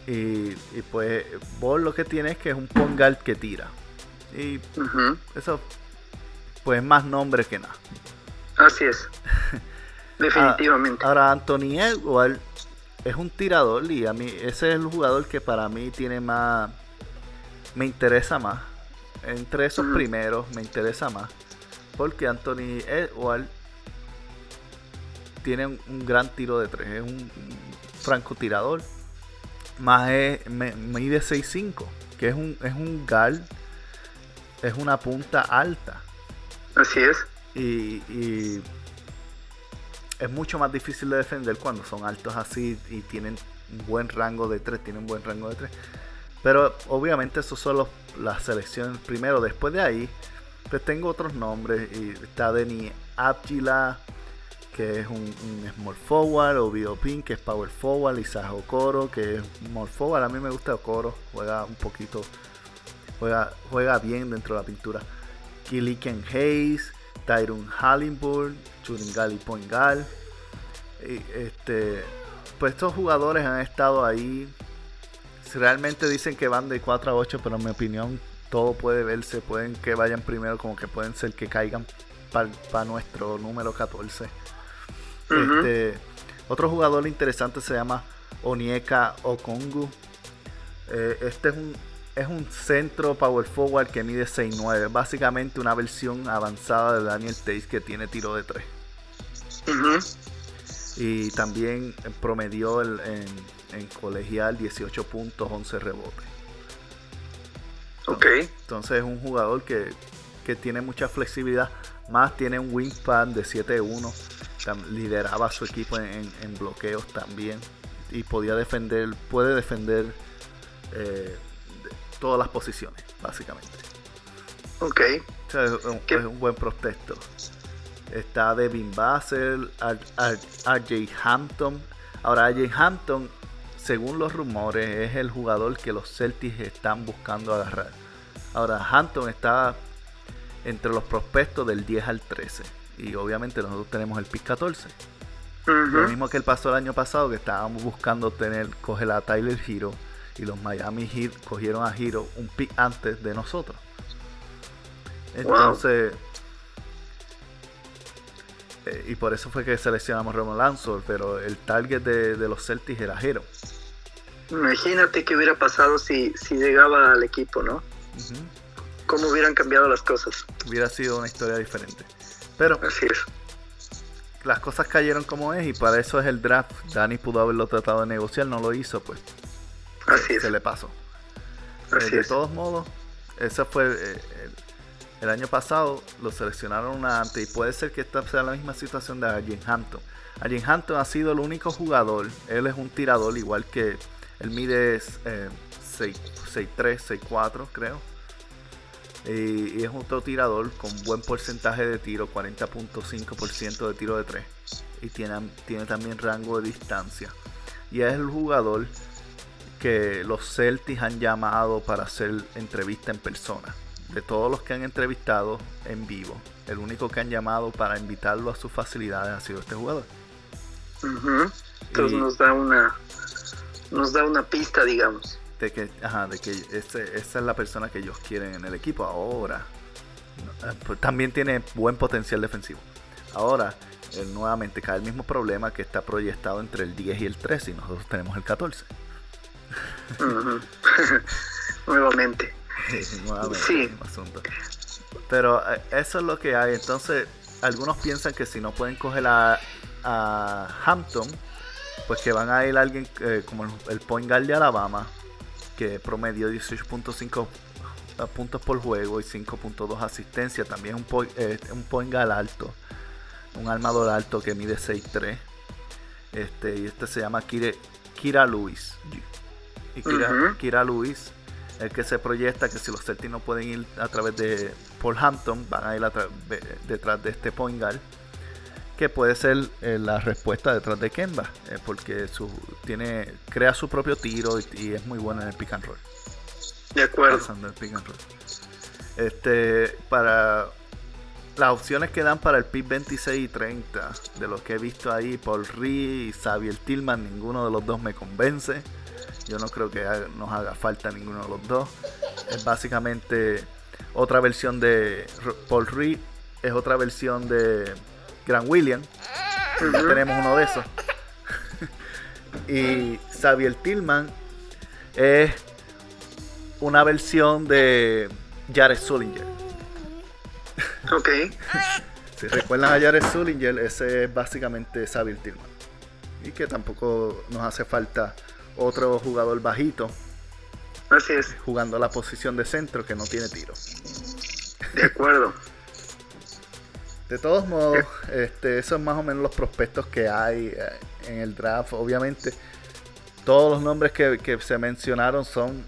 Y, pues Ball lo que tiene es que es un Pongal que tira. Y eso, pues más nombre que nada. Así es. Definitivamente. Ah, ahora, Anthony Edward es un tirador y a mí ese es el jugador que para mí tiene más, me interesa más. Entre esos primeros me interesa más. Porque Anthony Edward tiene un, gran tiro de tres. Es un, francotirador. Más es, mide 6'5. Que es un, es un guard. Es una punta alta. Así es. Y, es mucho más difícil de defender cuando son altos así y tienen un buen rango de tres. Tienen un buen rango de tres. Pero obviamente eso son las selecciones primero. Después de ahí pues tengo otros nombres. Y está Denny Abgila, que es un, small forward. O Pink, que es power forward. Isaac Okoro, que es small forward. A mí me gusta Okoro. Juega un poquito. Juega, juega bien dentro de la pintura. Killiken Hayes. Tyrone Halliburton. Churingali Poingal. este, pues estos jugadores han estado ahí. Realmente dicen que van de 4 a 8, pero en mi opinión todo puede verse, pueden que vayan primero, como que pueden ser que caigan para nuestro número 14. este, otro jugador interesante se llama Onieka Okongu. Eh, este es un, es un centro power forward que mide 6'9. Básicamente una versión avanzada de Daniel Tays que tiene tiro de 3. Y también promedió en, en colegial 18 puntos, 11 rebotes. Entonces es un jugador que, tiene mucha flexibilidad. Más tiene un wingspan de 7-1. Lideraba a su equipo en, bloqueos también. Y podía defender, puede defender eh, todas las posiciones, básicamente. Ok. es, un, buen prospecto. Está Devin Basel, RJ Hampton. Ahora, RJ Hampton según los rumores, es el jugador que los Celtics están buscando agarrar. Ahora, Hampton está entre los prospectos del 10 al 13. Y obviamente nosotros tenemos el pick 14. Lo mismo que el pasó el año pasado, que estábamos buscando tener, coger a Tyler Hero. Y los Miami Heat cogieron a Hero un pick antes de nosotros. Entonces. Eh, y por eso fue que seleccionamos Roman Lansor. Pero el target de, los Celtics era Hero. Imagínate qué hubiera pasado si, si llegaba al equipo, ¿no? ¿Cómo hubieran cambiado las cosas? Hubiera sido una historia diferente. Pero Así es. las cosas cayeron como es y para eso es el draft. Dani pudo haberlo tratado de negociar, no lo hizo, pues. Así es. Se le pasó. Así de todos modos, ese fue eh, El año pasado lo seleccionaron antes y puede ser que esta sea la misma situación de Arjen Hampton. Arjen Hampton ha sido el único jugador, él es un tirador igual que él mide 6'3, 6'4 creo. Y, es otro tirador con buen porcentaje de tiro, 40.5% de tiro de 3. Y tiene, tiene también rango de distancia. Y es el jugador que los Celtics han llamado para hacer entrevista en persona. De todos los que han entrevistado en vivo, el único que han llamado para invitarlo a sus facilidades ha sido este jugador. Entonces nos da una nos da una pista, digamos. De que, ajá, de que esa es la persona que ellos quieren en el equipo ahora. Eh, pues, también tiene buen potencial defensivo. Ahora, nuevamente cae el mismo problema que está proyectado entre el 10 y el 13 y nosotros tenemos el 14. Nuevamente. sí. Pero eh, eso es lo que hay. Entonces, algunos piensan que si no pueden coger a, a Hampton, pues que van a ir alguien eh, como el, point guard de Alabama, que promedió 18.5 eh, puntos por juego y 5.2 asistencia. También un, point, un point guard alto, un armador alto que mide 6'3. Este, y este se llama Kira, Kira Lewis y Kira, Lewis, el que se proyecta que si los Celtics no pueden ir a través de Paul Hampton, van a ir detrás de este point guard, que puede ser eh, la respuesta detrás de Kemba, eh, porque su, tiene, crea su propio tiro y, es muy bueno en el pick and roll. De acuerdo. Este, para las opciones que dan para el pick 26 y 30, de lo que he visto ahí, Paul Reed y Xavier Tillman, ninguno de los dos me convence. Yo no creo que nos haga falta ninguno de los dos. Es básicamente otra versión de Paul Reed. Es otra versión de Grant Williams. Ya tenemos uno de esos. y Xavier Tillman es una versión de Jared Sullinger. Ok. si recuerdan a Jared Sullinger, ese es básicamente Xavier Tillman. Y que tampoco nos hace falta otro jugador bajito. Así es. Jugando la posición de centro que no tiene tiro. De acuerdo. De todos modos, este, esos son más o menos los prospectos que hay eh, en el draft. Obviamente, todos los nombres que, se mencionaron son,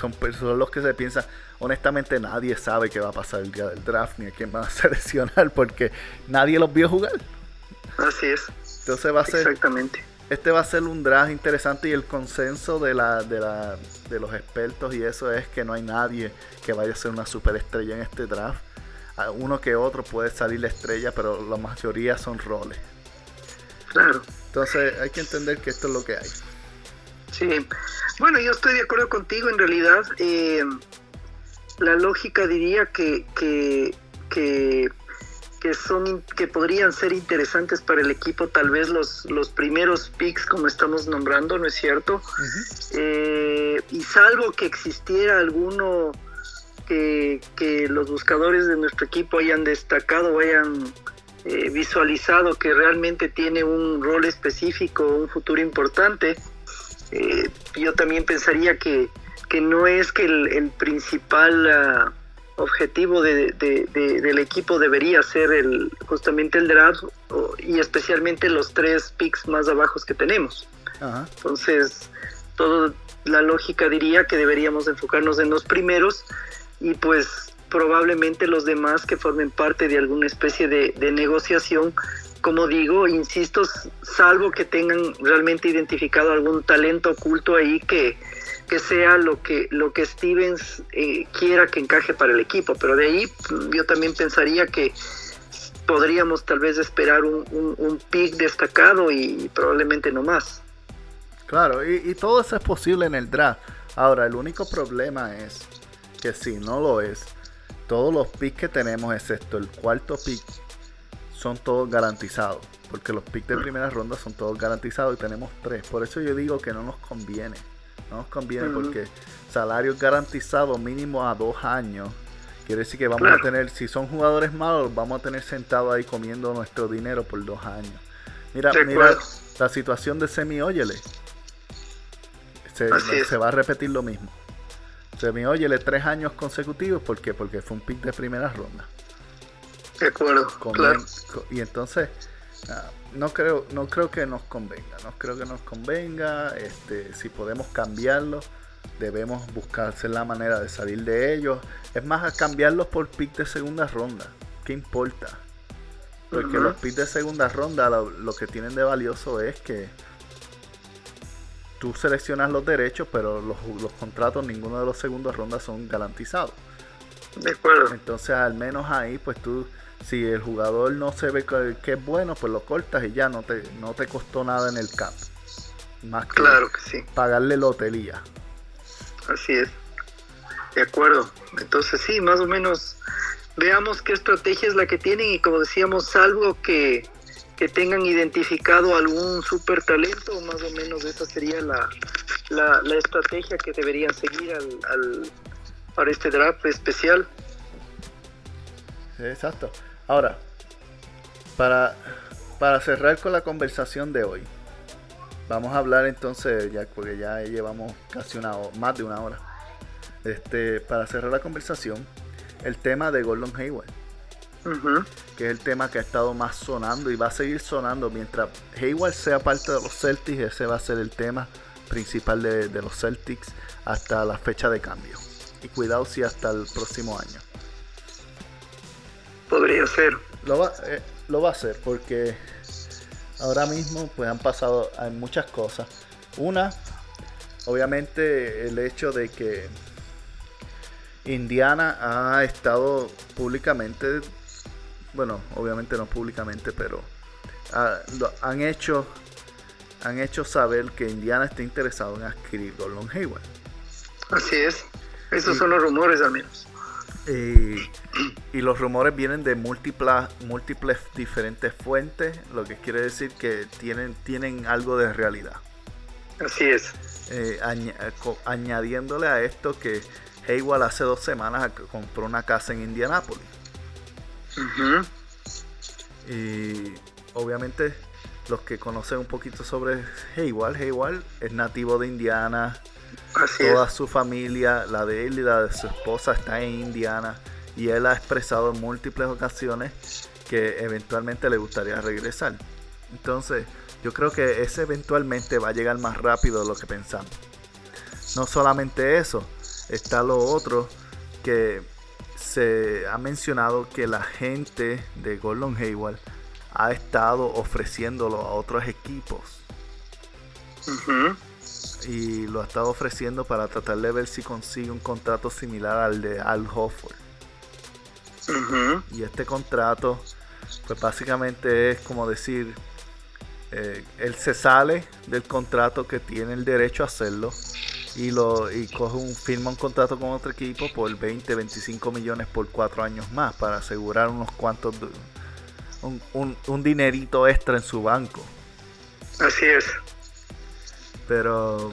son, son, los que se piensan. Honestamente, nadie sabe qué va a pasar el día del draft ni a quién van a seleccionar porque nadie los vio jugar. Así es. Entonces va a ser. Exactamente este va a ser un draft interesante y el consenso de, la, de, la, de los expertos y eso es que no hay nadie que vaya a ser una superestrella en este draft. Uno que otro puede salir la estrella, pero la mayoría son roles. Claro. Entonces hay que entender que esto es lo que hay. Sí, bueno, yo estoy de acuerdo contigo. En realidad, eh, la lógica diría que, que, que que son que podrían ser interesantes para el equipo tal vez los los primeros picks como estamos nombrando no es cierto eh, y salvo que existiera alguno que, que, los buscadores de nuestro equipo hayan destacado o hayan eh, visualizado que realmente tiene un rol específico un futuro importante eh, yo también pensaría que, que no es que el, el principal uh, objetivo de, del equipo debería ser el justamente el draft y especialmente los tres picks más abajos que tenemos. Entonces, toda la lógica diría que deberíamos enfocarnos en los primeros y pues probablemente los demás que formen parte de alguna especie de, negociación como digo, insisto, salvo que tengan realmente identificado algún talento oculto ahí que, que sea lo que, lo que Stevens eh, quiera que encaje para el equipo. Pero de ahí mm, yo también pensaría que podríamos tal vez esperar un, un, pick destacado y probablemente no más. Claro, y, todo eso es posible en el draft. Ahora, el único problema es que si no lo es, todos los picks que tenemos, excepto el cuarto pick, son todos garantizados. Porque los picks de primera ronda son todos garantizados y tenemos tres. Por eso yo digo que no nos conviene no nos conviene porque salario garantizado mínimo a dos años. Quiere decir que vamos a tener, si son jugadores malos, vamos a tener sentado ahí comiendo nuestro dinero por dos años. Mira, mira la situación de Semi Óyele. Se, va a repetir lo mismo. Se me óyele tres años consecutivos, ¿por qué? Porque fue un pick de primera ronda. De acuerdo, claro. Y entonces, ah, no creo, no creo que nos convenga, no creo que nos convenga. Este, si podemos cambiarlo, debemos buscarse la manera de salir de ellos. Es más, a cambiarlos por pick de segunda ronda. ¿Qué importa? Porque los picks de segunda ronda lo, lo, que tienen de valioso es que tú seleccionas los derechos, pero los, los contratos, ninguno de los segundas rondas son garantizados. De acuerdo. Entonces, al menos ahí, pues tú, si el jugador no se ve que, es bueno, pues lo cortas y ya no te, no te costó nada en el cap. Más que, claro que sí. pagarle lotería. Así es. De acuerdo. Entonces, sí, más o menos veamos qué estrategia es la que tienen y como decíamos, salvo que, que tengan identificado algún super talento, más o menos esa sería la, la, estrategia que deberían seguir al, para este draft especial. Exacto. Ahora, para, para cerrar con la conversación de hoy, vamos a hablar entonces, ya porque ya llevamos casi una más de una hora. Este, para cerrar la conversación, el tema de Gordon Hayward. Que es el tema que ha estado más sonando y va a seguir sonando mientras Hayward sea parte de los Celtics. Ese va a ser el tema principal de, los Celtics hasta la fecha de cambio. Y cuidado si hasta el próximo año. Podría ser. Lo va, eh, lo va a hacer porque ahora mismo pues han pasado hay muchas cosas. Una, obviamente el hecho de que Indiana ha estado públicamente, bueno, obviamente no públicamente, pero han hecho han hecho saber que Indiana está interesado en adquirir Gordon Hayward. Así es, esos son los rumores al menos. Y, los rumores vienen de múltiples, múltiples diferentes fuentes, lo que quiere decir que tienen, tienen algo de realidad. Así es. Eh, añadiéndole a esto que Hayward hace dos semanas compró una casa en Indianápolis. Y obviamente los que conocen un poquito sobre Hayward, Hayward es nativo de Indiana. Toda su familia, la de él y la de su esposa está en Indiana. Y él ha expresado en múltiples ocasiones que eventualmente le gustaría regresar. Entonces, yo creo que ese eventualmente va a llegar más rápido de lo que pensamos. No solamente eso, Está lo otro que se ha mencionado que la gente de Gordon Hayward ha estado ofreciéndolo a otros equipos. Y lo ha estado ofreciendo para tratar de ver si consigue un contrato similar al de Al Hofford. Y este contrato, pues básicamente es como decir, eh, él se sale del contrato que tiene el derecho a hacerlo y lo y coge un firma un contrato con otro equipo por 20 25 millones por cuatro años más para asegurar unos cuantos un, un, dinerito extra en su banco. Así es. Pero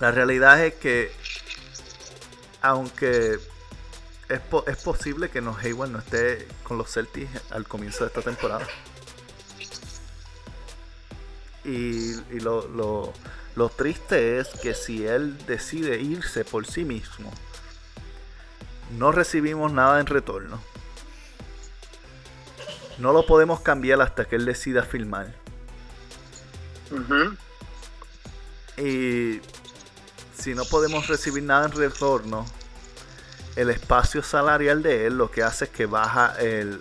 la realidad es que aunque es, es posible que no Hayward no esté con los Celtics al comienzo de esta temporada. Y, y lo, lo lo triste es que si él decide irse por sí mismo, no recibimos nada en retorno. No lo podemos cambiar hasta que él decida filmar. Y si no podemos recibir nada en retorno, el espacio salarial de él lo que hace es que baja el,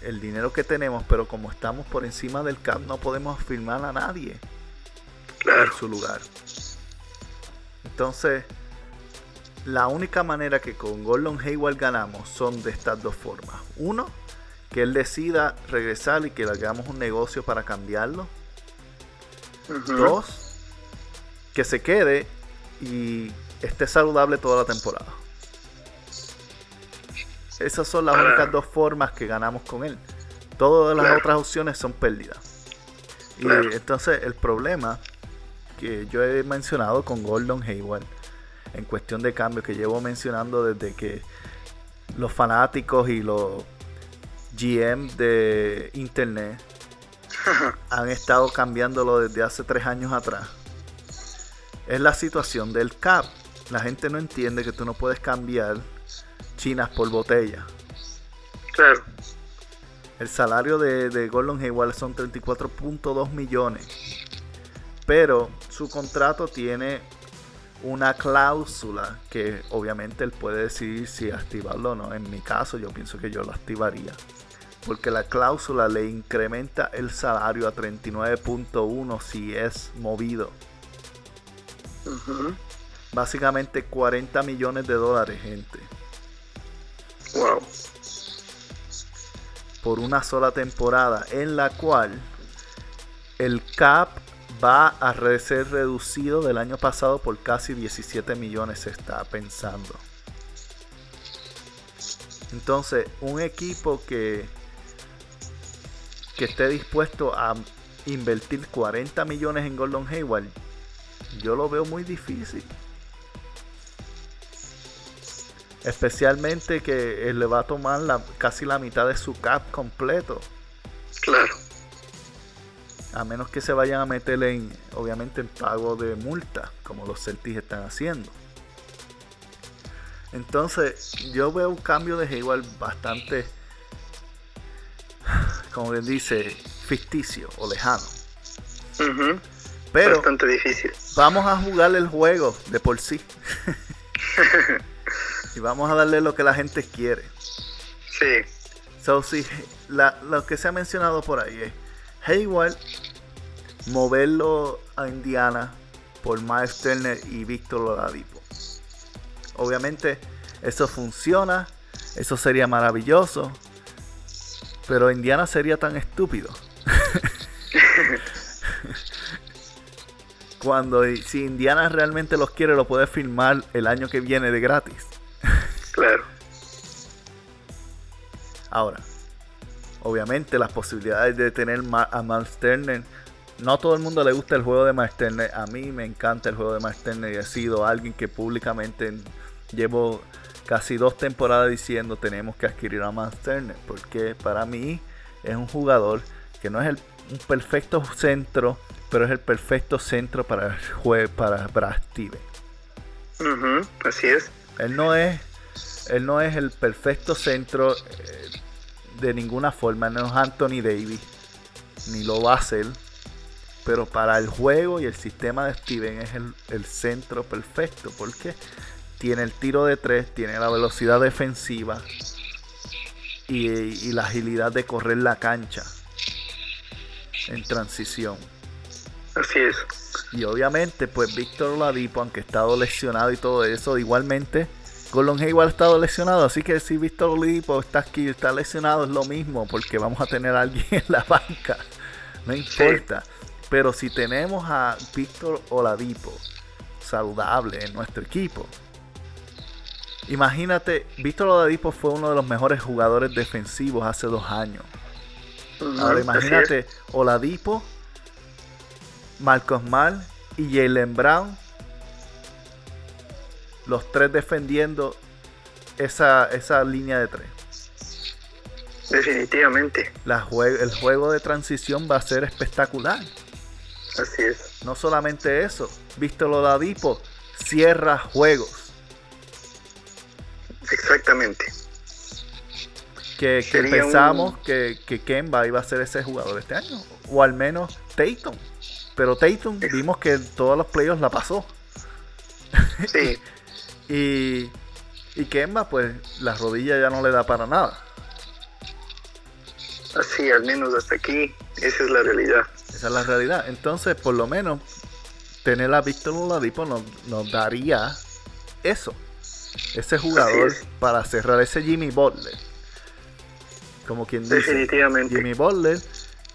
el dinero que tenemos, pero como estamos por encima del cap no podemos firmar a nadie en su lugar. Entonces, la única manera que con Gordon Hayward ganamos son de estas dos formas. Uno, que él decida regresar y que le hagamos un negocio para cambiarlo. Dos, que se quede y esté saludable toda la temporada. Esas son las únicas dos formas que ganamos con él. Todas las otras opciones son pérdidas. Y entonces el problema que yo he mencionado con Gordon Hayward en cuestión de cambio que llevo mencionando desde que los fanáticos y los GM de internet han estado cambiándolo desde hace tres años atrás es la situación del cap la gente no entiende que tú no puedes cambiar chinas por botella. Claro. El salario de, de Gordon Hayward son 34.2 millones. Pero su contrato tiene una cláusula que obviamente él puede decidir si activarlo o no. En mi caso yo pienso que yo lo activaría. Porque la cláusula le incrementa el salario a 39.1 si es movido. Básicamente 40 millones de dólares, gente. Wow. Por una sola temporada en la cual el cap va a ser reducido del año pasado por casi 17 millones se está pensando. Entonces, un equipo que que esté dispuesto a invertir 40 millones en Gordon Hayward, yo lo veo muy difícil. Especialmente que él le va a tomar casi la mitad de su cap completo. Claro. A menos que se vayan a meter en, obviamente, en pago de multa, como los Celtics están haciendo. Entonces, yo veo un cambio de Hayward bastante, como bien dice, ficticio o lejano. Ujú. Pero Bastante difícil. vamos a jugar el juego de por sí. y vamos a darle lo que la gente quiere. Sí. So, sí, la- lo que se ha mencionado por ahí es Hayward moverlo a Indiana por Miles Turner y Víctor Oladipo. Obviamente eso funciona, eso sería maravilloso, pero Indiana sería tan estúpido. Cuando si Indiana realmente los quiere, lo puede firmar el año que viene de gratis. Claro. Ahora, obviamente las posibilidades de tener a Miles Turner, no a todo el mundo le gusta el juego de Miles Turner, a mí me encanta el juego de Miles Turner y he sido alguien que públicamente llevo casi dos temporadas diciendo tenemos que adquirir a Miles Turner, porque para mí es un jugador que no es el, un perfecto centro, pero es el perfecto centro para el para Brad Stevens. Ujú. Así es. Él no es, él no es el perfecto centro eh, de ninguna forma, no es Anthony Davis, ni lo va a ser. Pero para el juego y el sistema de Steven es el, el centro perfecto, porque tiene el tiro de tres, tiene la velocidad defensiva y, y la agilidad de correr la cancha en transición. Así es. Y obviamente, pues Víctor Oladipo, aunque ha estado lesionado y todo eso, igualmente, Gordon Hayward ha estado lesionado. Así que si Víctor Oladipo está aquí, está lesionado, es lo mismo, porque vamos a tener a alguien en la banca. No importa. Pero si tenemos a Víctor Oladipo saludable en nuestro equipo, imagínate, Víctor Oladipo fue uno de los mejores jugadores defensivos hace dos años. Ahora imagínate Oladipo, Marcos Mal y Jalen Brown. Los tres defendiendo esa, esa línea de tres. es. Definitivamente. La jue- el juego de transición va a ser espectacular. Así es. No solamente eso, Víctor Oladipo cierra juegos. Exactamente. Que, pensamos un- que, que Kemba iba a ser ese jugador este año. O al menos Tatum. Pero Tatum vimos que en todos los playoffs la pasó. Sí. Y, y Kemba, pues la rodilla ya no le da para nada. Así, al menos hasta aquí. Esa es la realidad. Esa es la realidad. Entonces, por lo menos, tener a Víctor Oladipo nos, nos daría eso. Ese jugador es. para cerrar ese Jimmy Butler. Como quien dice. Definitivamente. Jimmy Butler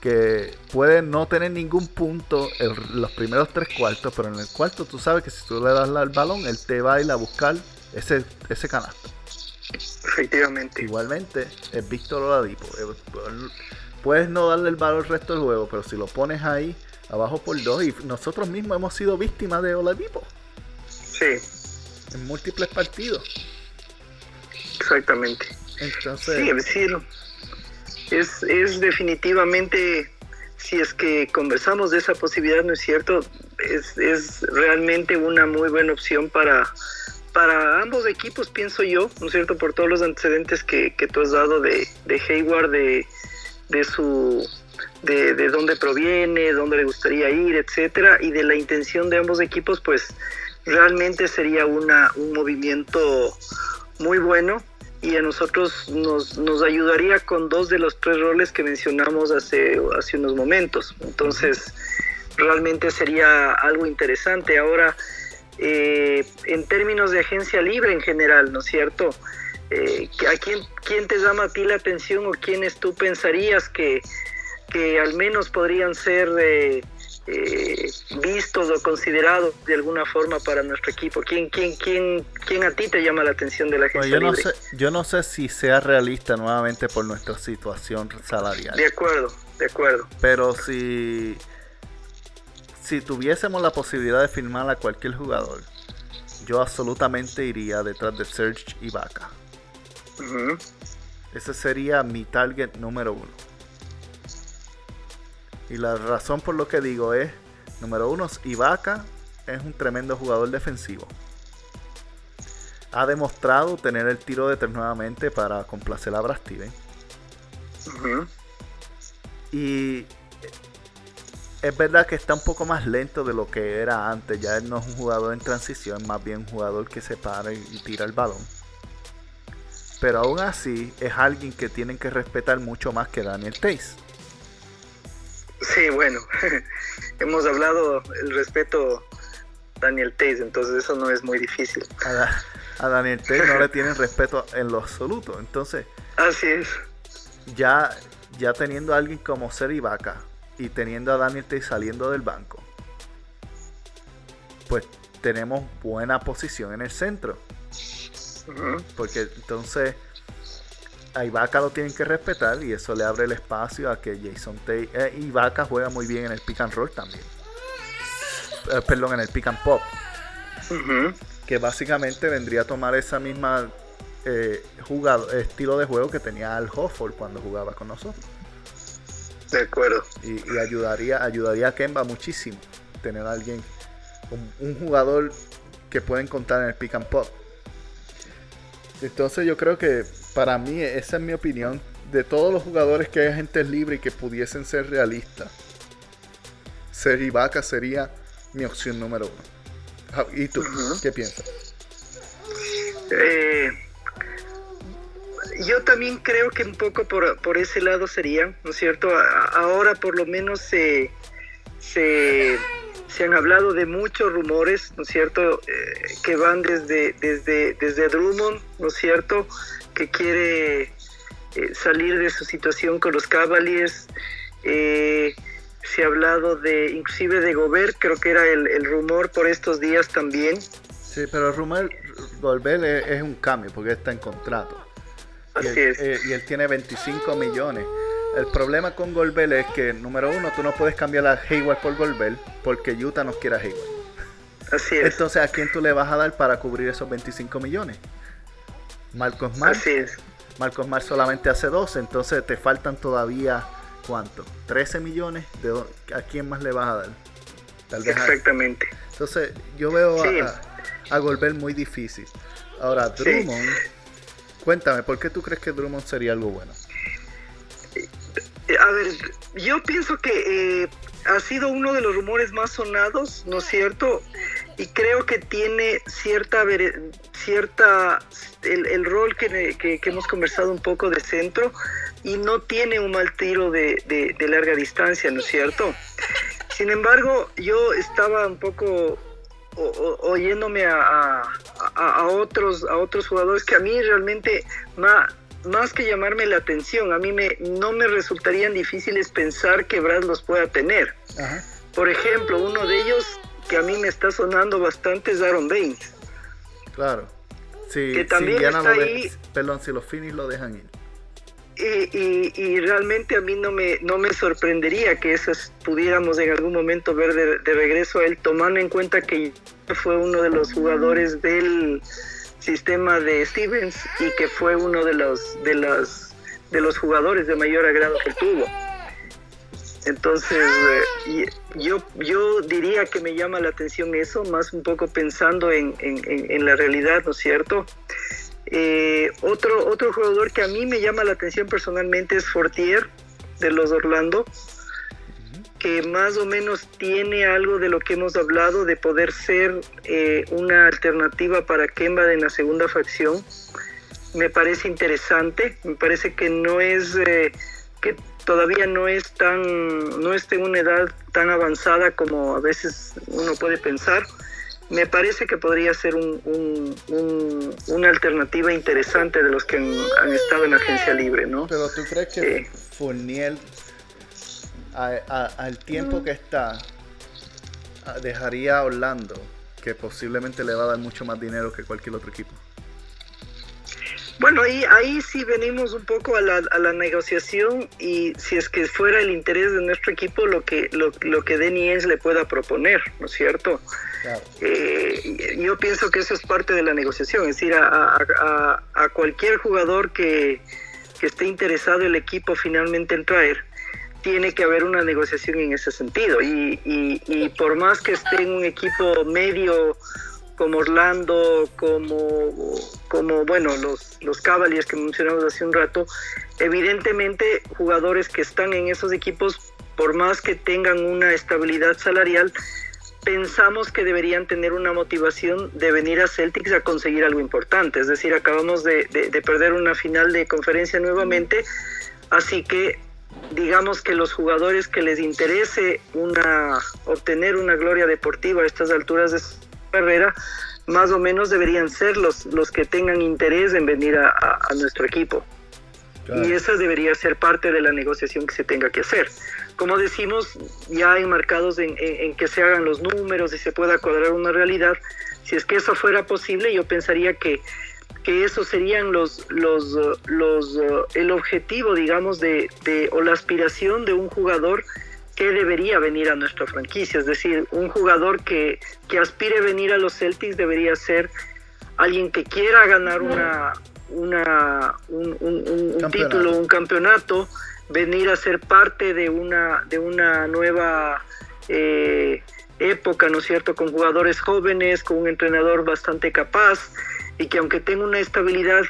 que puede no tener ningún punto en los primeros tres cuartos, pero en el cuarto tú sabes que si tú le das el balón, él te va a ir a buscar ese, ese canasto. Efectivamente. Igualmente, es Víctor Oladipo. Eh, Puedes no darle el valor al resto del juego, pero si lo pones ahí, abajo por dos, y nosotros mismos hemos sido víctimas de Oladipo Sí, en múltiples partidos. exactamente. Entonces, Sí, es decir, es, es definitivamente, si es que conversamos de esa posibilidad, ¿no es cierto? Es, es realmente una muy buena opción para, para ambos equipos, pienso yo, ¿no es cierto? Por todos los antecedentes que, que tú has dado de, de Hayward, de, de su de, de, dónde proviene, dónde le gustaría ir, etcétera, y de la intención de ambos equipos, pues realmente sería una, un movimiento muy bueno y a nosotros nos, nos ayudaría con dos de los tres roles que mencionamos hace, hace unos momentos. Entonces, realmente sería algo interesante. Ahora, eh, en términos de agencia libre en general, ¿no es cierto? Eh, ¿A quién, quién te llama a ti la atención o quiénes tú pensarías que, que al menos podrían ser eh, eh, vistos o considerados de alguna forma para nuestro equipo? ¿Quién, quién, quién, quién a ti te llama la atención de la agencia Bueno, yo, no sé, yo no sé si sea realista nuevamente por nuestra situación salarial. De acuerdo, de acuerdo. Pero si, si tuviésemos la posibilidad de firmar a cualquier jugador, yo absolutamente iría detrás de Serge Ibaka. Ujú. Ese sería mi target número uno. Y la razón por lo que digo es, número uno, Ibaka es un tremendo jugador defensivo. Ha demostrado tener el tiro de tres nuevamente para complacer a Brad. Ujú. Y es verdad que está un poco más lento de lo que era antes. Ya él no es un jugador en transición, más bien un jugador que se para y, tira el balón. Pero aún así es alguien que tienen que respetar mucho más que Daniel Tays. Sí, bueno, hemos hablado el respeto Daniel Tays, entonces eso no es muy difícil. A, Da- a Daniel Tays no le tienen respeto en lo absoluto. Entonces, Así es. ya, ya teniendo a alguien como Ser Ibaka y teniendo a Daniel Tays saliendo del banco, pues tenemos buena posición en el centro. Porque entonces a Ibaka lo tienen que respetar y eso le abre el espacio a que Jason Tay. Eh, Ibaka juega muy bien en el pick and roll también. Eh, perdón, en el pick and pop. Que básicamente vendría a tomar esa misma eh, jugado- estilo de juego que tenía Al Hofford cuando jugaba con nosotros. De acuerdo. Y, y ayudaría, ayudaría a Kemba muchísimo tener a alguien, un, un jugador que pueden contar en el pick and pop. Entonces yo creo que para mí, esa es mi opinión, de todos los jugadores que hay agentes libres y que pudiesen ser realistas, ser Ibaka sería mi opción número uno. ¿Y tú? ¿Qué piensas? Eh, yo también creo que un poco por, por ese lado sería, ¿no es cierto? A- ahora por lo menos se, se, se han hablado de muchos rumores, ¿no es cierto? Eh, que van desde, desde, desde Drummond, ¿no es cierto? Que quiere eh, salir de su situación con los Cavaliers. Eh, se ha hablado de, inclusive de Gobert, creo que era el, el rumor por estos días también. Sí, pero Rumel Golbel es, es un cambio porque está en contrato. Y Así él, es. eh, y él tiene 25 millones. El problema con Golbel es que, número uno, tú no puedes cambiar a Hayward por Golbel porque Utah no quiere a Hayward. Así es. Entonces, ¿a quién tú le vas a dar para cubrir esos 25 millones? Marcos Mar. Así es. Marcos Mar solamente hace 12, entonces te faltan todavía, ¿cuánto? 13 millones. ¿De ¿A quién más le vas a dar? Tal vez a- Exactamente. entonces, yo veo Sí. a, a Golbert muy difícil. Ahora, Sí. Drummond, cuéntame, ¿por qué tú crees que Drummond sería algo bueno? A ver, yo pienso que eh, ha sido uno de los rumores más sonados, ¿no es cierto? Y creo que tiene cierta, cierta el, el rol que, que- que hemos conversado un poco de centro y no tiene un mal tiro de, de- de larga distancia, ¿no es cierto? Sin embargo, yo estaba un poco o- o- oyéndome a, a- otros a otros jugadores que a mí realmente ma- más que llamarme la atención, a mí me, no me resultarían difíciles pensar que Brad los pueda tener. Ajá. Por ejemplo, uno de ellos que a mí me está sonando bastante es Aaron Baines. Claro. Si, Que si también Indiana está de- ahí. perdón, si los Phoenix lo dejan ir. Y, y- y realmente a mí no me, no me sorprendería que esas pudiéramos en algún momento ver de, de regreso a él, tomando en cuenta que fue uno de los jugadores del sistema de Stevens y que fue uno de los, de los, de los jugadores de mayor agrado que tuvo. Entonces, eh, yo, yo diría que me llama la atención eso, más un poco pensando en, en, la realidad, ¿no es cierto? Eh, otro, otro jugador que a mí me llama la atención personalmente es Fortier, de los Orlando, que más o menos tiene algo de lo que hemos hablado, de poder ser eh, una alternativa para Kemba en la segunda facción. Me parece interesante, me parece que no es, que todavía no es tan, no está en una edad tan avanzada como a veces uno puede pensar. Me parece que podría ser un, una alternativa interesante de los que han, estado en la agencia libre, ¿no? Pero tú crees que eh, Fournier, al tiempo que está, dejaría a Orlando, que posiblemente le va a dar mucho más dinero que cualquier otro equipo. Bueno, ahí, ahí sí venimos un poco a la, a la negociación y si es que fuera el interés de nuestro equipo lo que, lo, lo que Denny le pueda proponer, ¿no es cierto? Eh, yo pienso que eso es parte de la negociación, es decir, a, a, a cualquier jugador que, que esté interesado el equipo finalmente en traer, tiene que haber una negociación en ese sentido. Y, y, y, por más que esté en un equipo medio como Orlando, como, como bueno, los, los Cavaliers que mencionamos hace un rato, evidentemente jugadores que están en esos equipos, por más que tengan una estabilidad salarial, pensamos que deberían tener una motivación de venir a Celtics a conseguir algo importante. Es decir, acabamos de, de perder una final de conferencia nuevamente, así que digamos que los jugadores que les interese una obtener una gloria deportiva a estas alturas de carrera, más o menos deberían ser los, los que tengan interés en venir a, nuestro equipo. Y esa debería ser parte de la negociación que se tenga que hacer. Como decimos, ya enmarcados en, en, que se hagan los números y se pueda cuadrar una realidad, si es que eso fuera posible, yo pensaría que, que esos serían los, los, los, el objetivo, digamos, de, de, o la aspiración de un jugador que debería venir a nuestra franquicia. Es decir, un jugador que, que aspire a venir a los Celtics debería ser alguien que quiera ganar una, una, un, un, título, un campeonato, venir a ser parte de una, de una nueva eh, época, ¿no es cierto?, con jugadores jóvenes, con un entrenador bastante capaz y que aunque tenga una estabilidad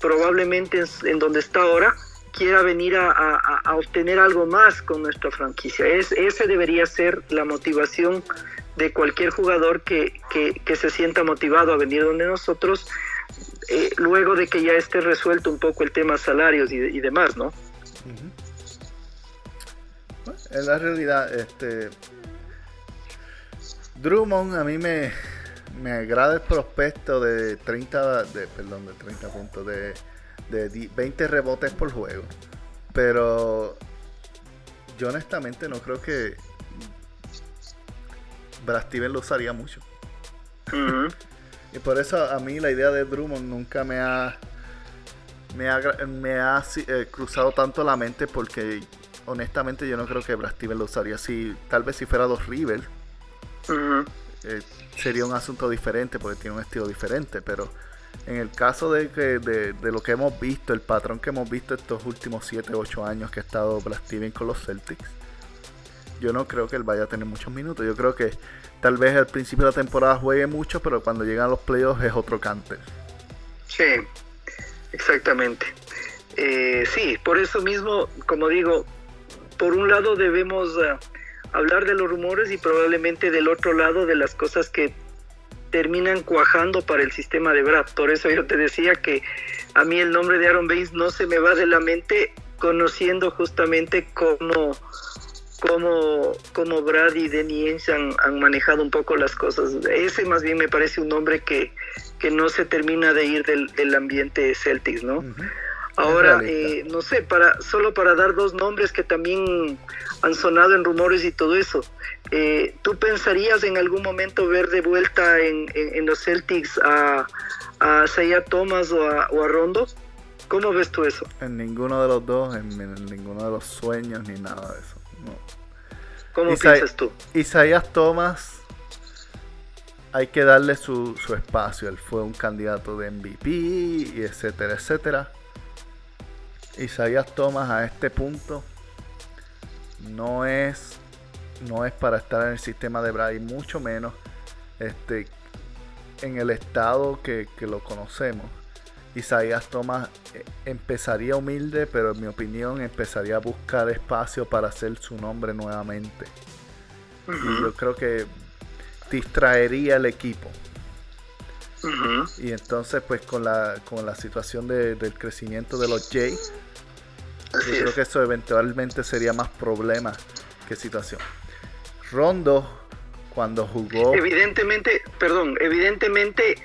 probablemente en donde está ahora, quiera venir a, obtener algo más con nuestra franquicia. Es, ese debería ser la motivación de cualquier jugador que, se sienta motivado a venir donde nosotros, eh, luego de que ya esté resuelto un poco el tema salarios y, demás, ¿no? en la realidad, este Drummond a mí me, me agrada el prospecto de 30, de, perdón, de 30 puntos, de de 20 rebotes por juego. Pero yo honestamente no creo que Brad Steven lo usaría mucho. y por eso a mí la idea de Drummond nunca me ha me ha, me ha eh, cruzado tanto la mente porque honestamente yo no creo que Brad Steven lo usaría así. Tal vez si fuera dos River eh, sería un asunto diferente porque tiene un estilo diferente, pero en el caso de, que, de, lo que hemos visto, el patrón que hemos visto estos últimos 7, 8 años que ha estado Brad Steven con los Celtics, yo no creo que él vaya a tener muchos minutos. Yo creo que tal vez al principio de la temporada juegue mucho, pero cuando llegan los playoffs es otro cante. Sí, exactamente. Eh, sí, por eso mismo, como digo, por un lado debemos eh, hablar de los rumores y probablemente del otro lado de las cosas que terminan cuajando para el sistema de Brad. Por eso yo te decía que a mí el nombre de Aaron Baines no se me va de la mente conociendo justamente cómo, cómo, cómo Brad y Denny han, han, manejado un poco las cosas. Ese más bien me parece un nombre que, que no se termina de ir del, del ambiente Celtics, ¿no? Ahora, eh, no sé, para solo para dar dos nombres que también han sonado en rumores y todo eso. Eh, ¿Tú pensarías en algún momento ver de vuelta en, los Celtics a, a Thomas o a, Rondo? ¿Cómo ves tú eso? En ninguno de los dos, en, ninguno de los sueños ni nada de eso. ¿Cómo piensas tú? Isaías Thomas hay que darle su, su, espacio. Él fue un candidato de MVP, y etcétera, etcétera. Isaías Thomas a este punto no es no es para estar en el sistema de Brady, mucho menos este, en el estado que, lo conocemos. Isaías Thomas eh, empezaría humilde, pero en mi opinión empezaría a buscar espacio para hacer su nombre nuevamente. Y yo creo que distraería el equipo. Y entonces, pues con la, con la situación del crecimiento de los Jays, yo creo que eso eventualmente sería más problema que situación. Rondo, cuando jugó. Evidentemente, perdón, evidentemente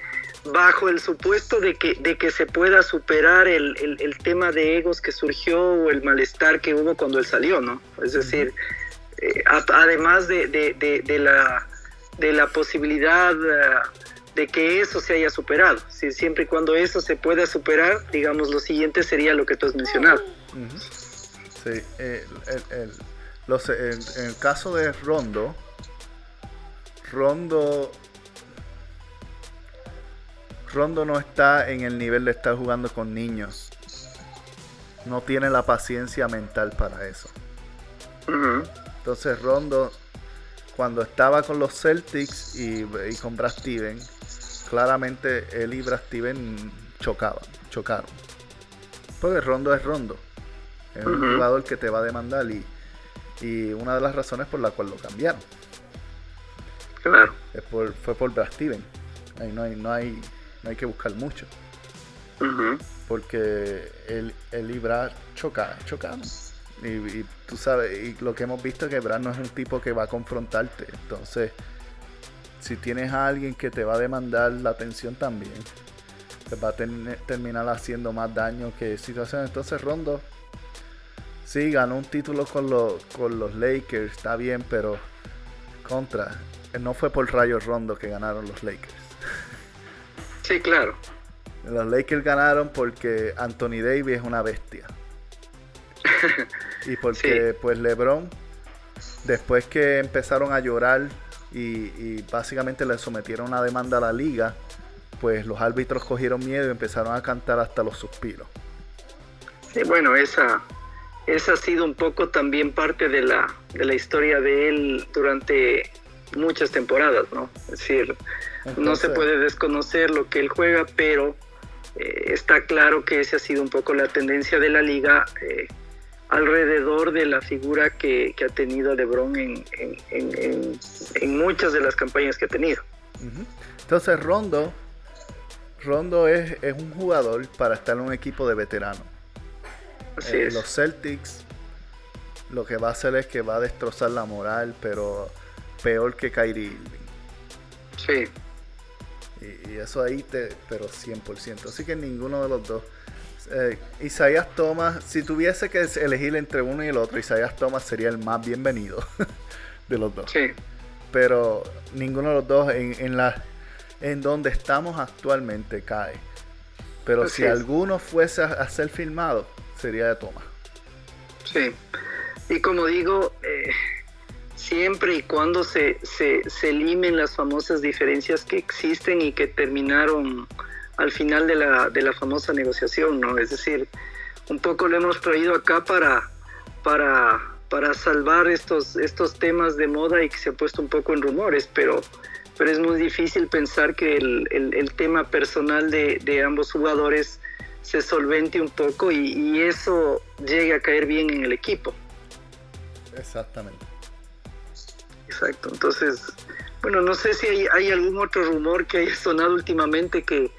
bajo el supuesto de que, de que se pueda superar el, tema de egos que surgió o el malestar que hubo cuando él salió, ¿no? Es decir, eh, además de, de, la, de la posibilidad uh, de que eso se haya superado. Si, siempre y cuando eso se pueda superar, digamos, lo siguiente sería lo que tú has mencionado. Sí, los, en, el caso de Rondo, Rondo Rondo no está en el nivel de estar jugando con niños. No tiene la paciencia mental para eso. Entonces Rondo, cuando estaba con los Celtics y, con Brad Steven, claramente él y Brad Steven chocaban, chocaron. Porque Rondo es Rondo. Es un jugador que te va a demandar y, y una de las razones por la cual lo cambiaron. Claro. fue por Brad Steven. Ahí no hay, no hay, no hay que buscar mucho. Porque él, él y Brad chocaron. Y, tú sabes, y lo que hemos visto es que Brad no es un tipo que va a confrontarte. Entonces, si tienes a alguien que te va a demandar la atención también, te va a terminar haciendo más daño que situación. Entonces, Rondo Sí, ganó un título con, los, con los Lakers, está bien, pero contra. No fue por Rayo Rondo que ganaron los Lakers. Sí, claro. Los Lakers ganaron porque Anthony Davis es una bestia. y porque pues LeBron, después que empezaron a llorar y, y básicamente le sometieron una demanda a la liga, pues los árbitros cogieron miedo y empezaron a cantar hasta los suspiros. Sí, bueno, esa, esa ha sido un poco también parte de la, de la historia de él durante muchas temporadas, ¿no? Es decir, no se puede desconocer lo que él juega, pero eh, está claro que esa ha sido un poco la tendencia de la liga eh, alrededor de la figura que, ha tenido LeBron en, en, muchas de las campañas que ha tenido. Entonces Rondo, Rondo es, es un jugador para estar en un equipo de veteranos eh, los Celtics lo que va a hacer es que va a destrozar la moral, pero peor que Kyrie Irving. Sí. Y, eso ahí, te, pero 100%. Así que ninguno de los dos. Eh, Isaías Thomas, si tuviese que elegir entre uno y el otro, Isaías Thomas sería el más bienvenido de los dos. Sí. Pero ninguno de los dos en, la, en donde estamos actualmente cae. Pero si alguno fuese a ser filmado, sería de toma. Sí, y como digo, eh, siempre y cuando se, se, se limen las famosas diferencias que existen y que terminaron al final de la, de la famosa negociación, ¿no? Es decir, un poco lo hemos traído acá para, para, para salvar estos, estos temas de moda y que se ha puesto un poco en rumores, pero, pero es muy difícil pensar que el, el, tema personal de, de ambos jugadores se solvente un poco y, eso llegue a caer bien en el equipo. Exactamente. Exacto, entonces, bueno, no sé si hay, algún otro rumor que haya sonado últimamente que,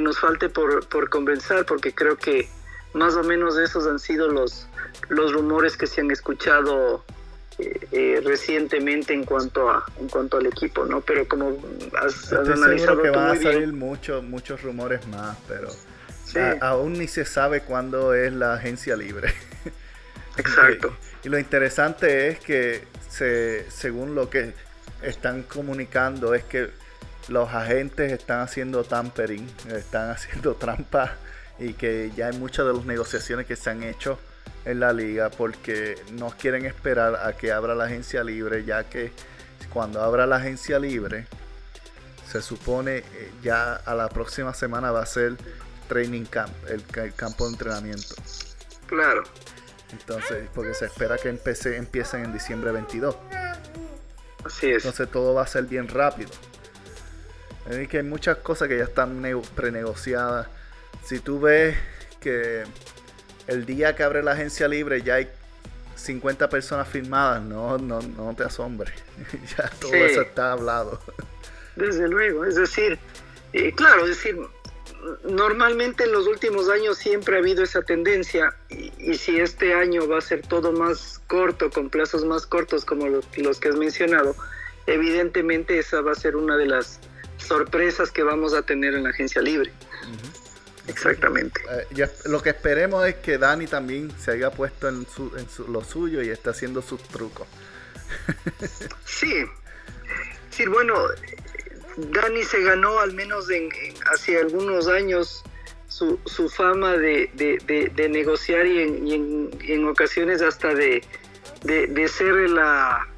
nos falte por, por convencer, porque creo que más o menos esos han sido los, los rumores que se han escuchado eh, eh, recientemente en cuanto a en cuanto al equipo, ¿no? Pero como has, analizado que van a salir muchos muchos rumores más, pero aún ni se sabe cuándo es la agencia libre. Exacto. y, lo interesante es que se, según lo que están comunicando es que los agentes están haciendo tampering, están haciendo trampa y que ya hay muchas de las negociaciones que se han hecho en la liga porque no quieren esperar a que abra la agencia libre ya que cuando abra la agencia libre se supone eh, ya a la próxima semana va a ser training camp, el, campo de entrenamiento. Claro. Entonces, porque se espera que empece, empiecen en diciembre 22. Así es. Entonces todo va a ser bien rápido. Es que hay muchas cosas que ya están prenegociadas. Si tú ves que el día que abre la agencia libre ya hay 50 personas firmadas, no, no, no te asombres. ya todo eso está hablado. Desde luego, es decir, eh, claro, es decir, normalmente en los últimos años siempre ha habido esa tendencia y, si este año va a ser todo más corto, con plazos más cortos como los, que has mencionado, evidentemente esa va a ser una de las sorpresas que vamos a tener en la agencia libre. Exactamente. Eh, lo que esperemos es que Dani también se haya puesto en, lo suyo y esté haciendo sus trucos. sí. Sí, bueno, Dani se ganó al menos en, hace algunos años su, fama de, negociar y, en, ocasiones hasta de, ser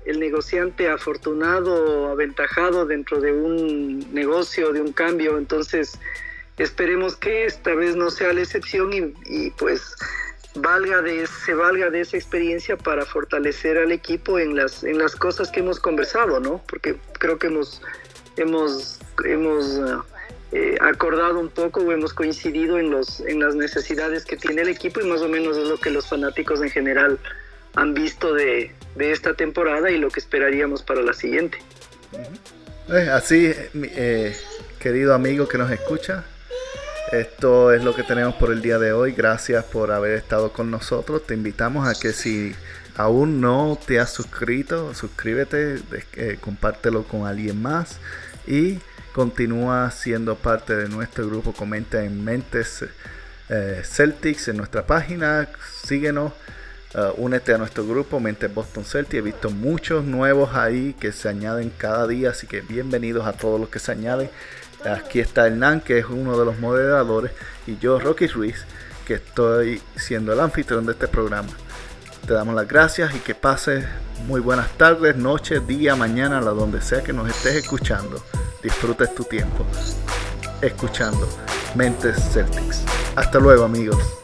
el negociante afortunado o aventajado dentro de un negocio, de un cambio. Entonces, esperemos que esta vez no sea la excepción y, pues valga de, se valga de esa experiencia para fortalecer al equipo en las, en las cosas que hemos conversado, ¿no? Porque creo que hemos hemos, hemos eh, acordado un poco o hemos coincidido en, los, en las necesidades que tiene el equipo y más o menos es lo que los fanáticos en general han visto de, esta temporada y lo que esperaríamos para la siguiente. Eh, así, eh, querido amigo que nos escucha, esto es lo que tenemos por el día de hoy. Gracias por haber estado con nosotros. Te invitamos a que si aún no te has suscrito, suscríbete, compártelo con alguien más y continúa siendo parte de nuestro grupo. Comenta en Mentes eh, Celtics en nuestra página. Síguenos. Uh, únete a nuestro grupo Mentes Boston Celtics. He visto muchos nuevos ahí que se añaden cada día, así que bienvenidos a todos los que se añaden. Aquí está Hernán, que es uno de los moderadores, y yo, Rocky Ruiz, que estoy siendo el anfitrión de este programa. Te damos las gracias y que pases muy buenas tardes, noches, día, mañana, la donde sea que nos estés escuchando. Disfrutes tu tiempo escuchando Mentes Celtics. Hasta luego amigos.